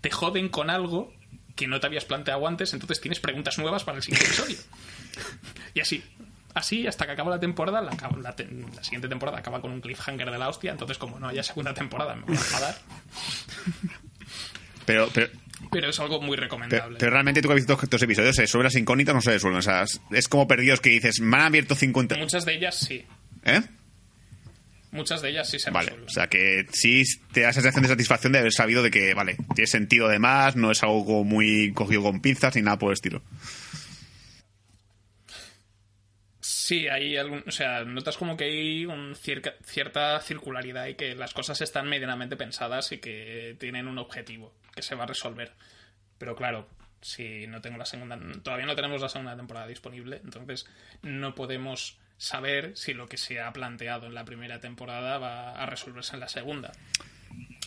te joden con algo que no te habías planteado antes, entonces tienes preguntas nuevas para el siguiente episodio. y así, así hasta que acaba la temporada. La, siguiente temporada acaba con un cliffhanger de la hostia. Entonces, como no haya segunda temporada, me voy a enfadar. Pero, pero, pero es algo muy recomendable. Pero, realmente tú que has visto estos episodios, sobre las incógnitas no se resuelven. O sea, es como perdidos que dices, me han abierto 50. Muchas de ellas sí. ¿Eh? Muchas de ellas sí se Vale, o sea que sí te da esa sensación de satisfacción de haber sabido de que, vale, tiene sentido además, no es algo muy cogido con pinzas ni nada por el estilo. Sí, hay algún, o sea, notas como que hay un cierta circularidad y que las cosas están medianamente pensadas y que tienen un objetivo que se va a resolver. Pero claro, si no tengo la segunda, todavía no tenemos la segunda temporada disponible, entonces no podemos saber si lo que se ha planteado en la primera temporada va a resolverse en la segunda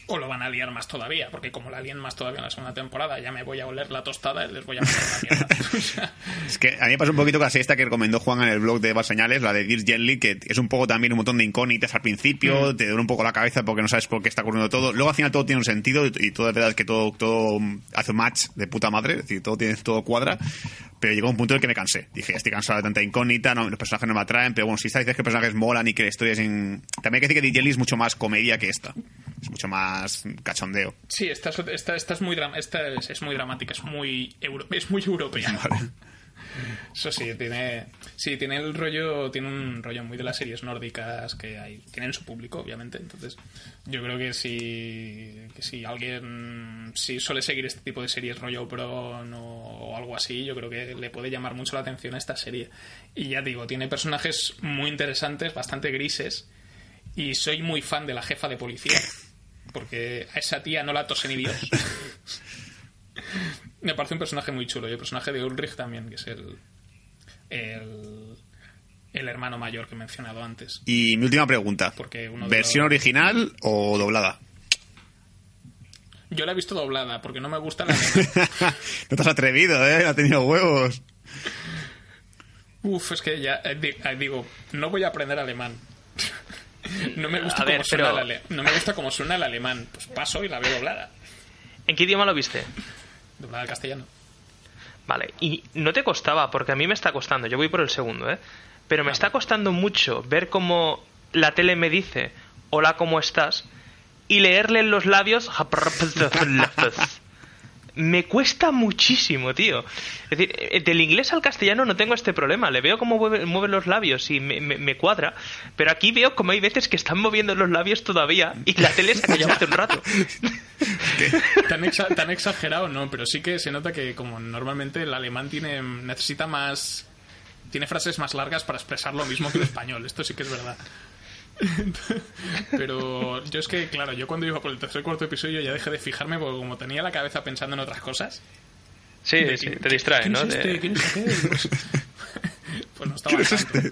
o lo van a liar más todavía, porque como la lían más todavía en la segunda temporada, ya me voy a oler la tostada y les voy a meter la mierda. es que a mí me pasa un poquito casi esta que recomendó Juan en el blog de Señales, la de Gears Gently, que es un poco también un montón de incógnitas al principio, mm. te duele un poco la cabeza porque no sabes por qué está ocurriendo todo. Luego al final todo tiene un sentido y, todo es verdad que todo, todo hace un match de puta madre, es decir, todo tiene todo cuadra. Pero llegó un punto en el que me cansé. Dije, estoy cansado de tanta incógnita, no, los personajes no me atraen, pero bueno, si esta dices que los personajes molan y que la historia es en... También hay que decir que Jelly es mucho más comedia que esta. Es mucho más cachondeo. Sí, esta, esta, esta es, muy esta es, muy dramática, es muy, es muy europea. Eso sí, tiene, sí, tiene el rollo, tiene un rollo muy de las series nórdicas que hay, tienen su público, obviamente. Entonces, yo creo que si, que si alguien si suele seguir este tipo de series rollo pro o algo así, yo creo que le puede llamar mucho la atención a esta serie. Y ya digo, tiene personajes muy interesantes, bastante grises, y soy muy fan de la jefa de policía porque a esa tía no la tose ni Dios. Me parece un personaje muy chulo. Y el personaje de Ulrich también, que es el, el, hermano mayor que he mencionado antes. Y mi última pregunta. ¿Versión original o doblada? Yo la he visto doblada, porque no me gusta la no te has atrevido, ¿eh? Ha tenido huevos. Uf, es que ya eh, eh, digo, no voy a aprender alemán. No me gusta cómo suena el no me gusta cómo suena el alemán. Pues paso y la veo doblada. ¿En qué idioma lo viste? Doblada al castellano. Vale, y no te costaba, porque a mí me está costando, yo voy por el segundo, ¿eh? Pero me está costando mucho ver cómo la tele me dice, hola, ¿cómo estás? Y leerle en los labios, me cuesta muchísimo, tío. Es decir, eh, del inglés al castellano no tengo este problema. Le veo cómo mueve, los labios y me, cuadra. Pero aquí veo como hay veces que están moviendo los labios todavía y la tele se ha callado hace un rato. tan, tan exagerado, no, pero sí que se nota que como normalmente el alemán tiene necesita más tiene frases más largas para expresar lo mismo que el español. Esto sí que es verdad. Pero yo es que, claro, yo cuando iba por el tercer cuarto episodio ya dejé de fijarme porque como tenía la cabeza pensando en otras cosas. Sí, sí te distrae, ¿no? este? ¿Quién es Pues, pues no estaba este?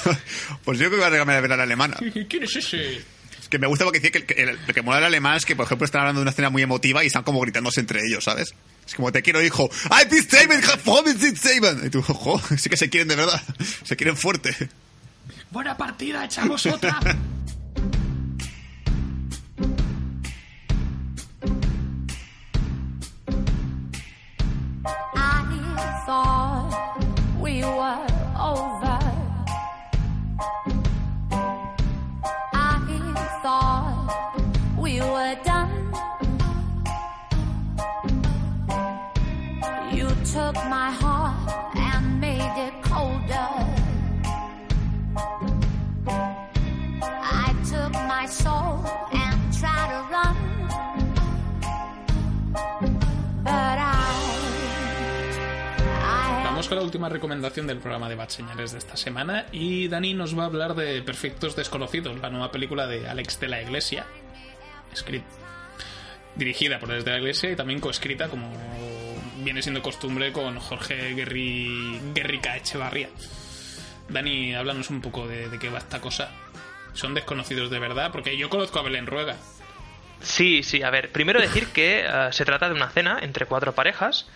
Pues yo creo que voy a regalar a ver a la alemana. ¿Quién es ese? Es que me gusta porque decía que el, que mola del alemán es que, por ejemplo, están hablando de una escena muy emotiva y están como gritándose entre ellos, ¿sabes? Es como, te quiero, hijo. ¡Ay, Saben! ¡Joven, Saben! Y tú, ojo, sí que se quieren de verdad. Se quieren fuerte. Buena partida, echamos otra. Vamos con la última recomendación del programa de Bad Señales de esta semana y Dani nos va a hablar de Perfectos Desconocidos, la nueva película de Alex de la Iglesia, escrit- dirigida por Alex de la Iglesia y también coescrita como viene siendo costumbre con Jorge Guerri, Guerrica Echevarría. Dani, háblanos un poco de, qué va esta cosa. ¿Son desconocidos de verdad? Porque yo conozco a Belén Ruega. Sí, sí, a ver, primero decir que eh, se trata de una cena entre cuatro parejas.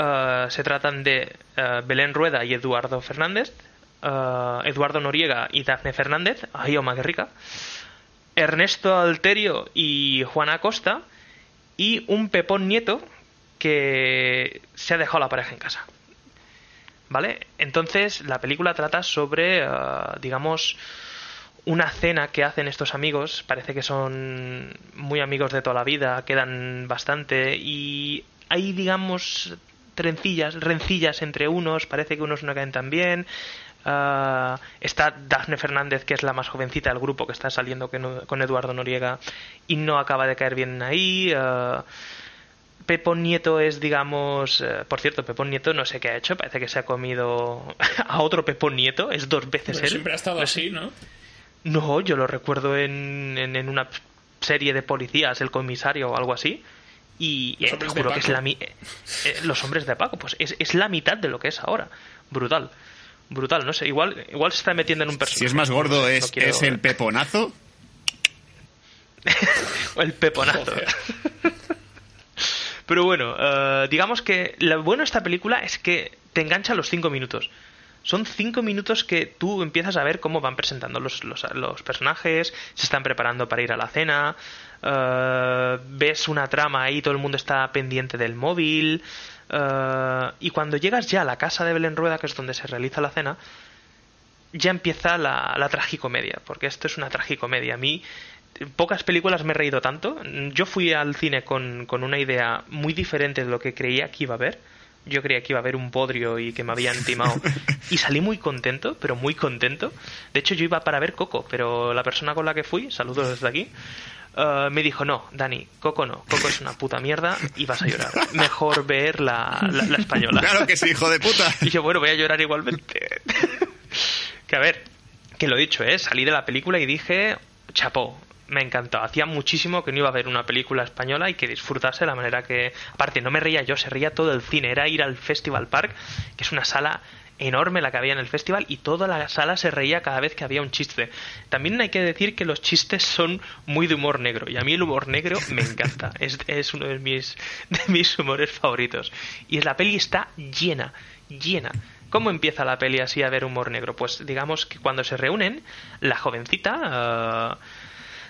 Eh, se tratan de eh, Belén Rueda y Eduardo Fernández, eh, Eduardo Noriega y Dafne Fernández, ay, oh, qué rica, Ernesto Alterio y Juana Costa, y un Pepón Nieto que se ha dejado la pareja en casa. ¿Vale? Entonces, la película trata sobre, digamos, una cena que hacen estos amigos. Parece que son muy amigos de toda la vida, quedan bastante y hay, digamos, trencillas, rencillas entre unos. Parece que unos no caen tan bien. Ah, está Dafne Fernández, que es la más jovencita del grupo, que está saliendo con Eduardo Noriega y no acaba de caer bien ahí. Ah, Pepón Nieto es, digamos, eh, por cierto, Pepón Nieto no sé qué ha hecho, parece que se ha comido a otro Pepón Nieto, es dos veces Pero él. siempre ha estado así, ¿no? No, yo lo recuerdo en, en, en una serie de policías, el comisario o algo así. Y Los eh, juro que es la mi- eh, eh, los hombres de Paco, pues es, es la mitad de lo que es ahora. Brutal. Brutal, no sé, igual, igual se está metiendo en un personaje. Si es más gordo, No es, quiero- es el peponazo. o el peponazo. Pero bueno, eh, digamos que lo bueno de esta película es que te engancha a los cinco minutos. Son cinco minutos que tú empiezas a ver cómo van presentando los, los, los personajes, se están preparando para ir a la cena, eh, ves una trama ahí, todo el mundo está pendiente del móvil, eh, y cuando llegas ya a la casa de Belén Rueda, que es donde se realiza la cena, ya empieza la, la tragicomedia, porque esto es una tragicomedia. A mí, pocas películas me he reído tanto. Yo fui al cine con, con una idea muy diferente de lo que creía que iba a haber. Yo creía que iba a haber un podrio y que me habían timado. Y salí muy contento, pero muy contento. De hecho, yo iba para ver Coco, pero la persona con la que fui, saludos desde aquí, eh, me dijo, no, Dani, Coco no. Coco es una puta mierda y vas a llorar. Mejor ver la, la, la española. Claro que sí, hijo de puta. Y yo, bueno, voy a llorar igualmente. que a ver, que lo he dicho, ¿eh? Salí de la película y dije, chapó, me encantó. Hacía muchísimo que no iba a ver una película española y que disfrutase de la manera que... Aparte, no me reía yo, se reía todo el cine. Era ir al Festival Park, que es una sala enorme la que había en el festival y toda la sala se reía cada vez que había un chiste. También hay que decir que los chistes son muy de humor negro y a mí el humor negro me encanta. Es, es uno de mis, de mis humores favoritos. Y la peli está llena, llena. ¿Cómo empieza la peli así a ver humor negro? Pues digamos que cuando se reúnen, la jovencita... eh,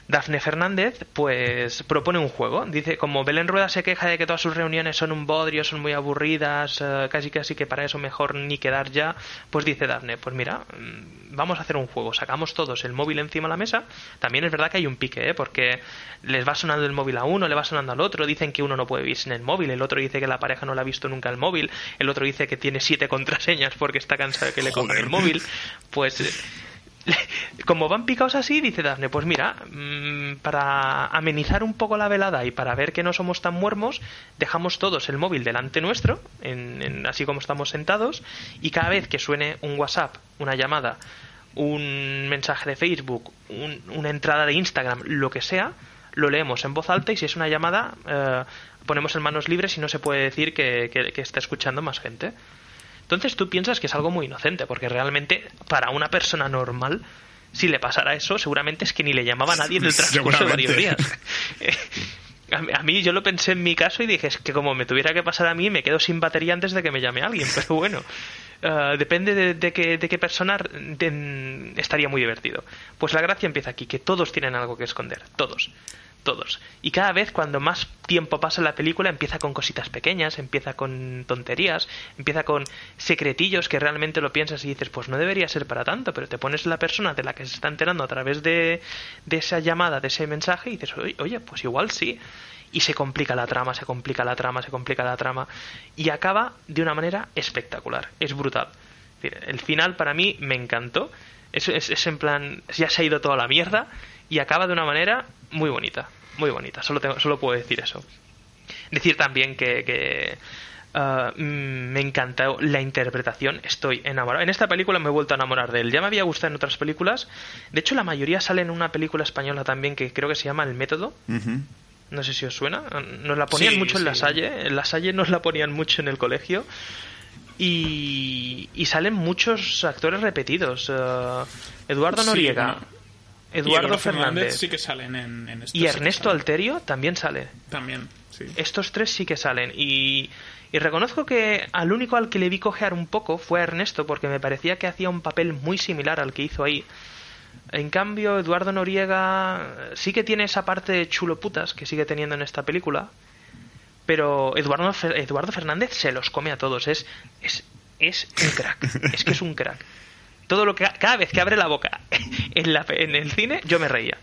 Dafne Fernández, pues propone un juego. Dice, como Belén Rueda se queja de que todas sus reuniones son un bodrio, son muy aburridas, eh, casi casi que para eso mejor ni quedar ya, pues dice Dafne, pues mira, mm, vamos a hacer un juego. Sacamos todos el móvil encima de la mesa. También es verdad que hay un pique, ¿eh? porque les va sonando el móvil a uno, le va sonando al otro. Dicen que uno no puede vivir sin el móvil, el otro dice que la pareja no le ha visto nunca el móvil, el otro dice que tiene siete contraseñas porque está cansado de que le cojan el móvil. Pues como van picados así, dice Dafne, pues mira, mm, para amenizar un poco la velada y para ver que no somos tan muermos, dejamos todos el móvil delante nuestro, en- en- así como estamos sentados, y cada vez que suene un WhatsApp, una llamada, un mensaje de Facebook, un- una entrada de Instagram, lo que sea, lo leemos en voz alta y si es una llamada, eh, ponemos en manos libres y no se puede decir que, que- que está escuchando más gente. Entonces tú piensas que es algo muy inocente, porque realmente para una persona normal, si le pasara eso, seguramente es que ni le llamaba a nadie en el transcurso de varios días. Seguramente. A, mí yo lo pensé en mi caso y dije, es que como me tuviera que pasar a mí, me quedo sin batería antes de que me llame alguien. Pero bueno, eh, depende de, de, qué, de qué persona estaría muy divertido. Pues la gracia empieza aquí, que todos tienen algo que esconder, todos todos. Y cada vez cuando más tiempo pasa la película empieza con cositas pequeñas, empieza con tonterías, empieza con secretillos que realmente lo piensas y dices, pues no debería ser para tanto, pero te pones la persona de la que se está enterando a través de, de esa llamada, de ese mensaje y dices, oye, pues igual sí. Y se complica la trama, se complica la trama, se complica la trama y acaba de una manera espectacular, es brutal. El final para mí me encantó. Es, es, es en plan, ya se ha ido toda la mierda y acaba de una manera muy bonita muy bonita, solo, tengo, solo puedo decir eso. Decir también que, que uh, me encantó la interpretación, estoy enamorado. En esta película me he vuelto a enamorar de él. Ya me había gustado en otras películas. De hecho, la mayoría sale en una película española también que creo que se llama El Método. No sé si os suena. Nos la ponían mucho en la Salle. En la Salle nos la ponían mucho en el colegio. Y, y salen muchos actores repetidos. Uh, Eduardo Noriega. Eduardo Fernández, sí que salen en, Y Ernesto Alterio también sale. También, sí. Estos tres sí que salen. Y, y, reconozco que al único al que le vi cojear un poco fue a Ernesto, porque me parecía que hacía un papel muy similar al que hizo ahí. En cambio, Eduardo Noriega sí que tiene esa parte de chulo putas que sigue teniendo en esta película. Pero Eduardo, Eduardo Fernández se los come a todos. Es, es, es un crack. es que es un crack todo lo que cada vez que abre la boca en, la, en el cine yo me reía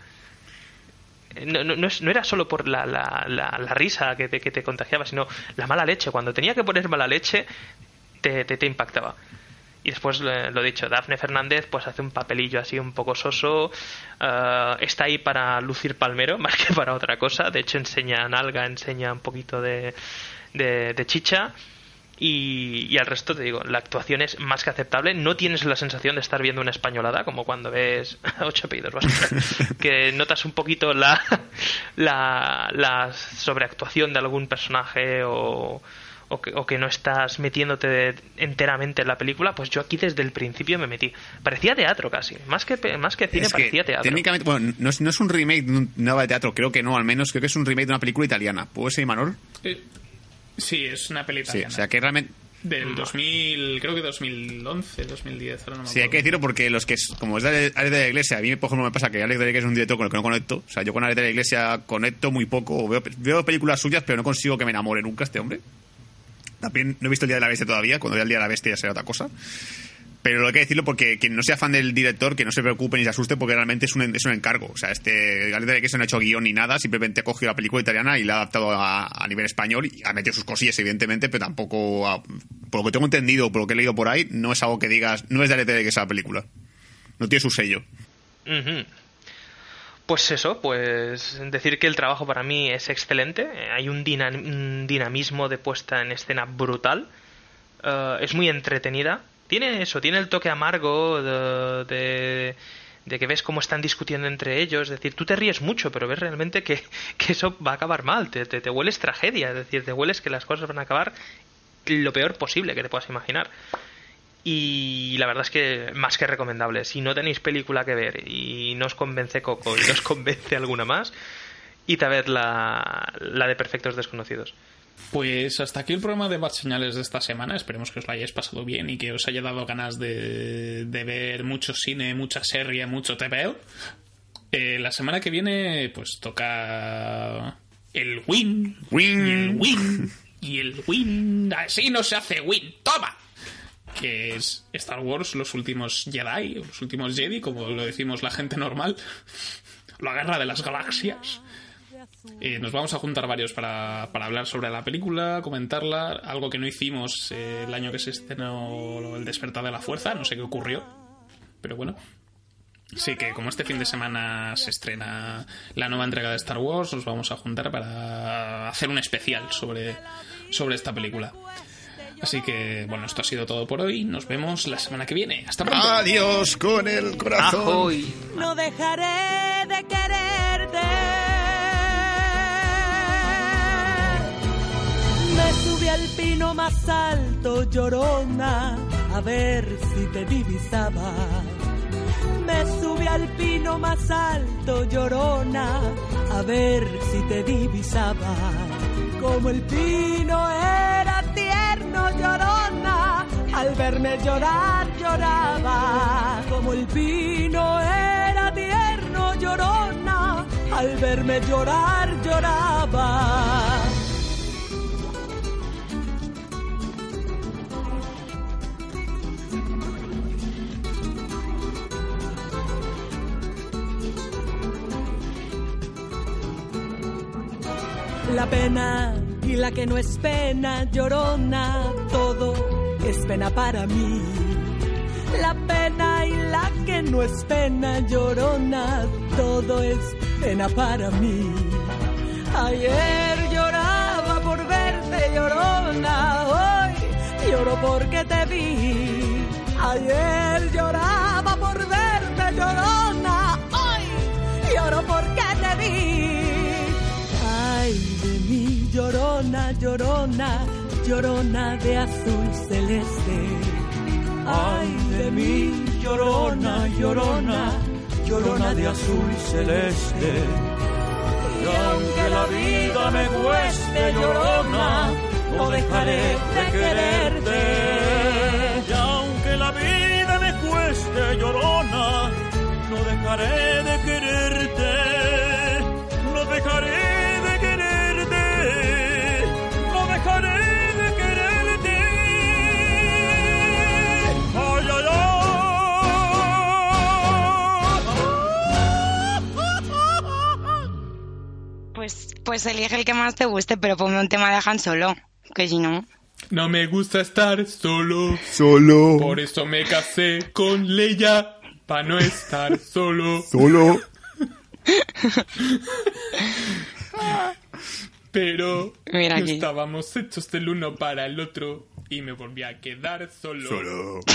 no, no, no, era solo por la, la, la, risa que te, que te, contagiaba, sino la mala leche. Cuando tenía que poner mala leche, te, te, impactaba. Y después, eh, lo dicho, Dafne Fernández pues hace un papelillo así un poco soso. Uh, está ahí para lucir palmero, más que para otra cosa. De hecho, enseña nalga, enseña un poquito de, de chicha. Y, al resto te digo, la actuación es más que aceptable. No tienes la sensación de estar viendo una españolada, como cuando ves ocho apellidos que notas un poquito la, la, la sobreactuación de algún personaje o, o, que, o que no estás metiéndote enteramente en la película. Pues yo aquí desde el principio me metí. Parecía teatro casi, más que, más que cine, parecía teatro. Técnicamente, bueno, no es, no es un remake de una obra de teatro, creo que no, al menos creo que es un remake de una película italiana. ¿Puede ser, Manol? Eh, Sí, es una película. Sí, o sea que realmente del 2000, creo que 2011, 2010, ahora no me Sí, hay que decirlo porque los que, como es de Alex de la Iglesia, a mí por ejemplo me pasa que Alex de la Iglesia es un director con el que no conecto. O sea, yo con Alex de la Iglesia conecto muy poco. Veo, veo películas suyas, pero no consigo que me enamore nunca este hombre. También no he visto el Día de la Bestia todavía. Cuando vea el Día de la Bestia ya será otra cosa. Pero lo hay que decirlo porque quien no sea fan del director, que no se preocupe ni se asuste porque realmente es un, es un encargo. O sea, este Galería de que no ha hecho guion ni nada, simplemente ha cogido la película italiana y la ha adaptado a, a, nivel español y ha metido sus cosillas, evidentemente, pero tampoco, por lo que tengo entendido, por lo que he leído por ahí, no es algo que digas, no es de que esa película. No tiene su sello. Pues eso, pues decir que el trabajo para mí es excelente. Hay un, dinamismo de puesta en escena brutal. Uh, es muy entretenida tiene eso, tiene el toque amargo de, de, que ves cómo están discutiendo entre ellos. Es decir, tú te ríes mucho, pero ves realmente que, que eso va a acabar mal. Te, te, te, hueles tragedia, es decir, te hueles que las cosas van a acabar lo peor posible que te puedas imaginar. Y la verdad es que más que recomendable. Si no tenéis película que ver y no os convence Coco y no os convence alguna más, id a ver la, la de Perfectos Desconocidos. Pues hasta aquí el programa de Bad Señales de esta semana. Esperemos que os lo hayáis pasado bien y que os haya dado ganas de, de ver mucho cine, mucha serie, mucho TVO. Eh, la semana que viene, pues toca el win, win. y el win y el win. Así no se hace win. ¡Toma! Que es Star Wars, los últimos Jedi, los últimos Jedi, como lo decimos la gente normal. La guerra de las galaxias. Eh, nos vamos a juntar varios para, hablar sobre la película, comentarla, algo que no hicimos eh, el año que se estrenó El despertar de la fuerza, no sé qué ocurrió, pero bueno. Sí, que como este fin de semana se estrena la nueva entrega de Star Wars, nos vamos a juntar para hacer un especial sobre, sobre esta película. Así que, bueno, esto ha sido todo por hoy. Nos vemos la semana que viene. Hasta pronto. Adiós con el corazón. No dejaré de quererte. Me subí al pino más alto, llorona, a ver si te divisaba. Me sube al pino más alto, llorona, a ver si te divisaba. Como el pino era tierno, llorona, al verme llorar lloraba. Como el pino era tierno, llorona, al verme llorar lloraba. La pena y la que no es pena, llorona, todo es pena para mí. La pena y la que no es pena, llorona, todo es pena para mí. Ayer lloraba por verte, llorona, hoy lloro porque te vi. Ayer lloraba por verte, llorona, llorona, llorona, llorona de azul celeste. Ay de mí, llorona, llorona, llorona de azul celeste. Y aunque la vida me cueste, llorona, no dejaré de quererte. Y aunque la vida me cueste, llorona, no dejaré de quererte. No dejaré Pues, elige el que más te guste, pero ponme un tema de Han Solo, que si no... No me gusta estar solo. Solo. Por eso me casé con Leia. Para no estar solo. Solo. Pero Mira aquí. estábamos hechos del uno para el otro y me volví a quedar solo. Solo.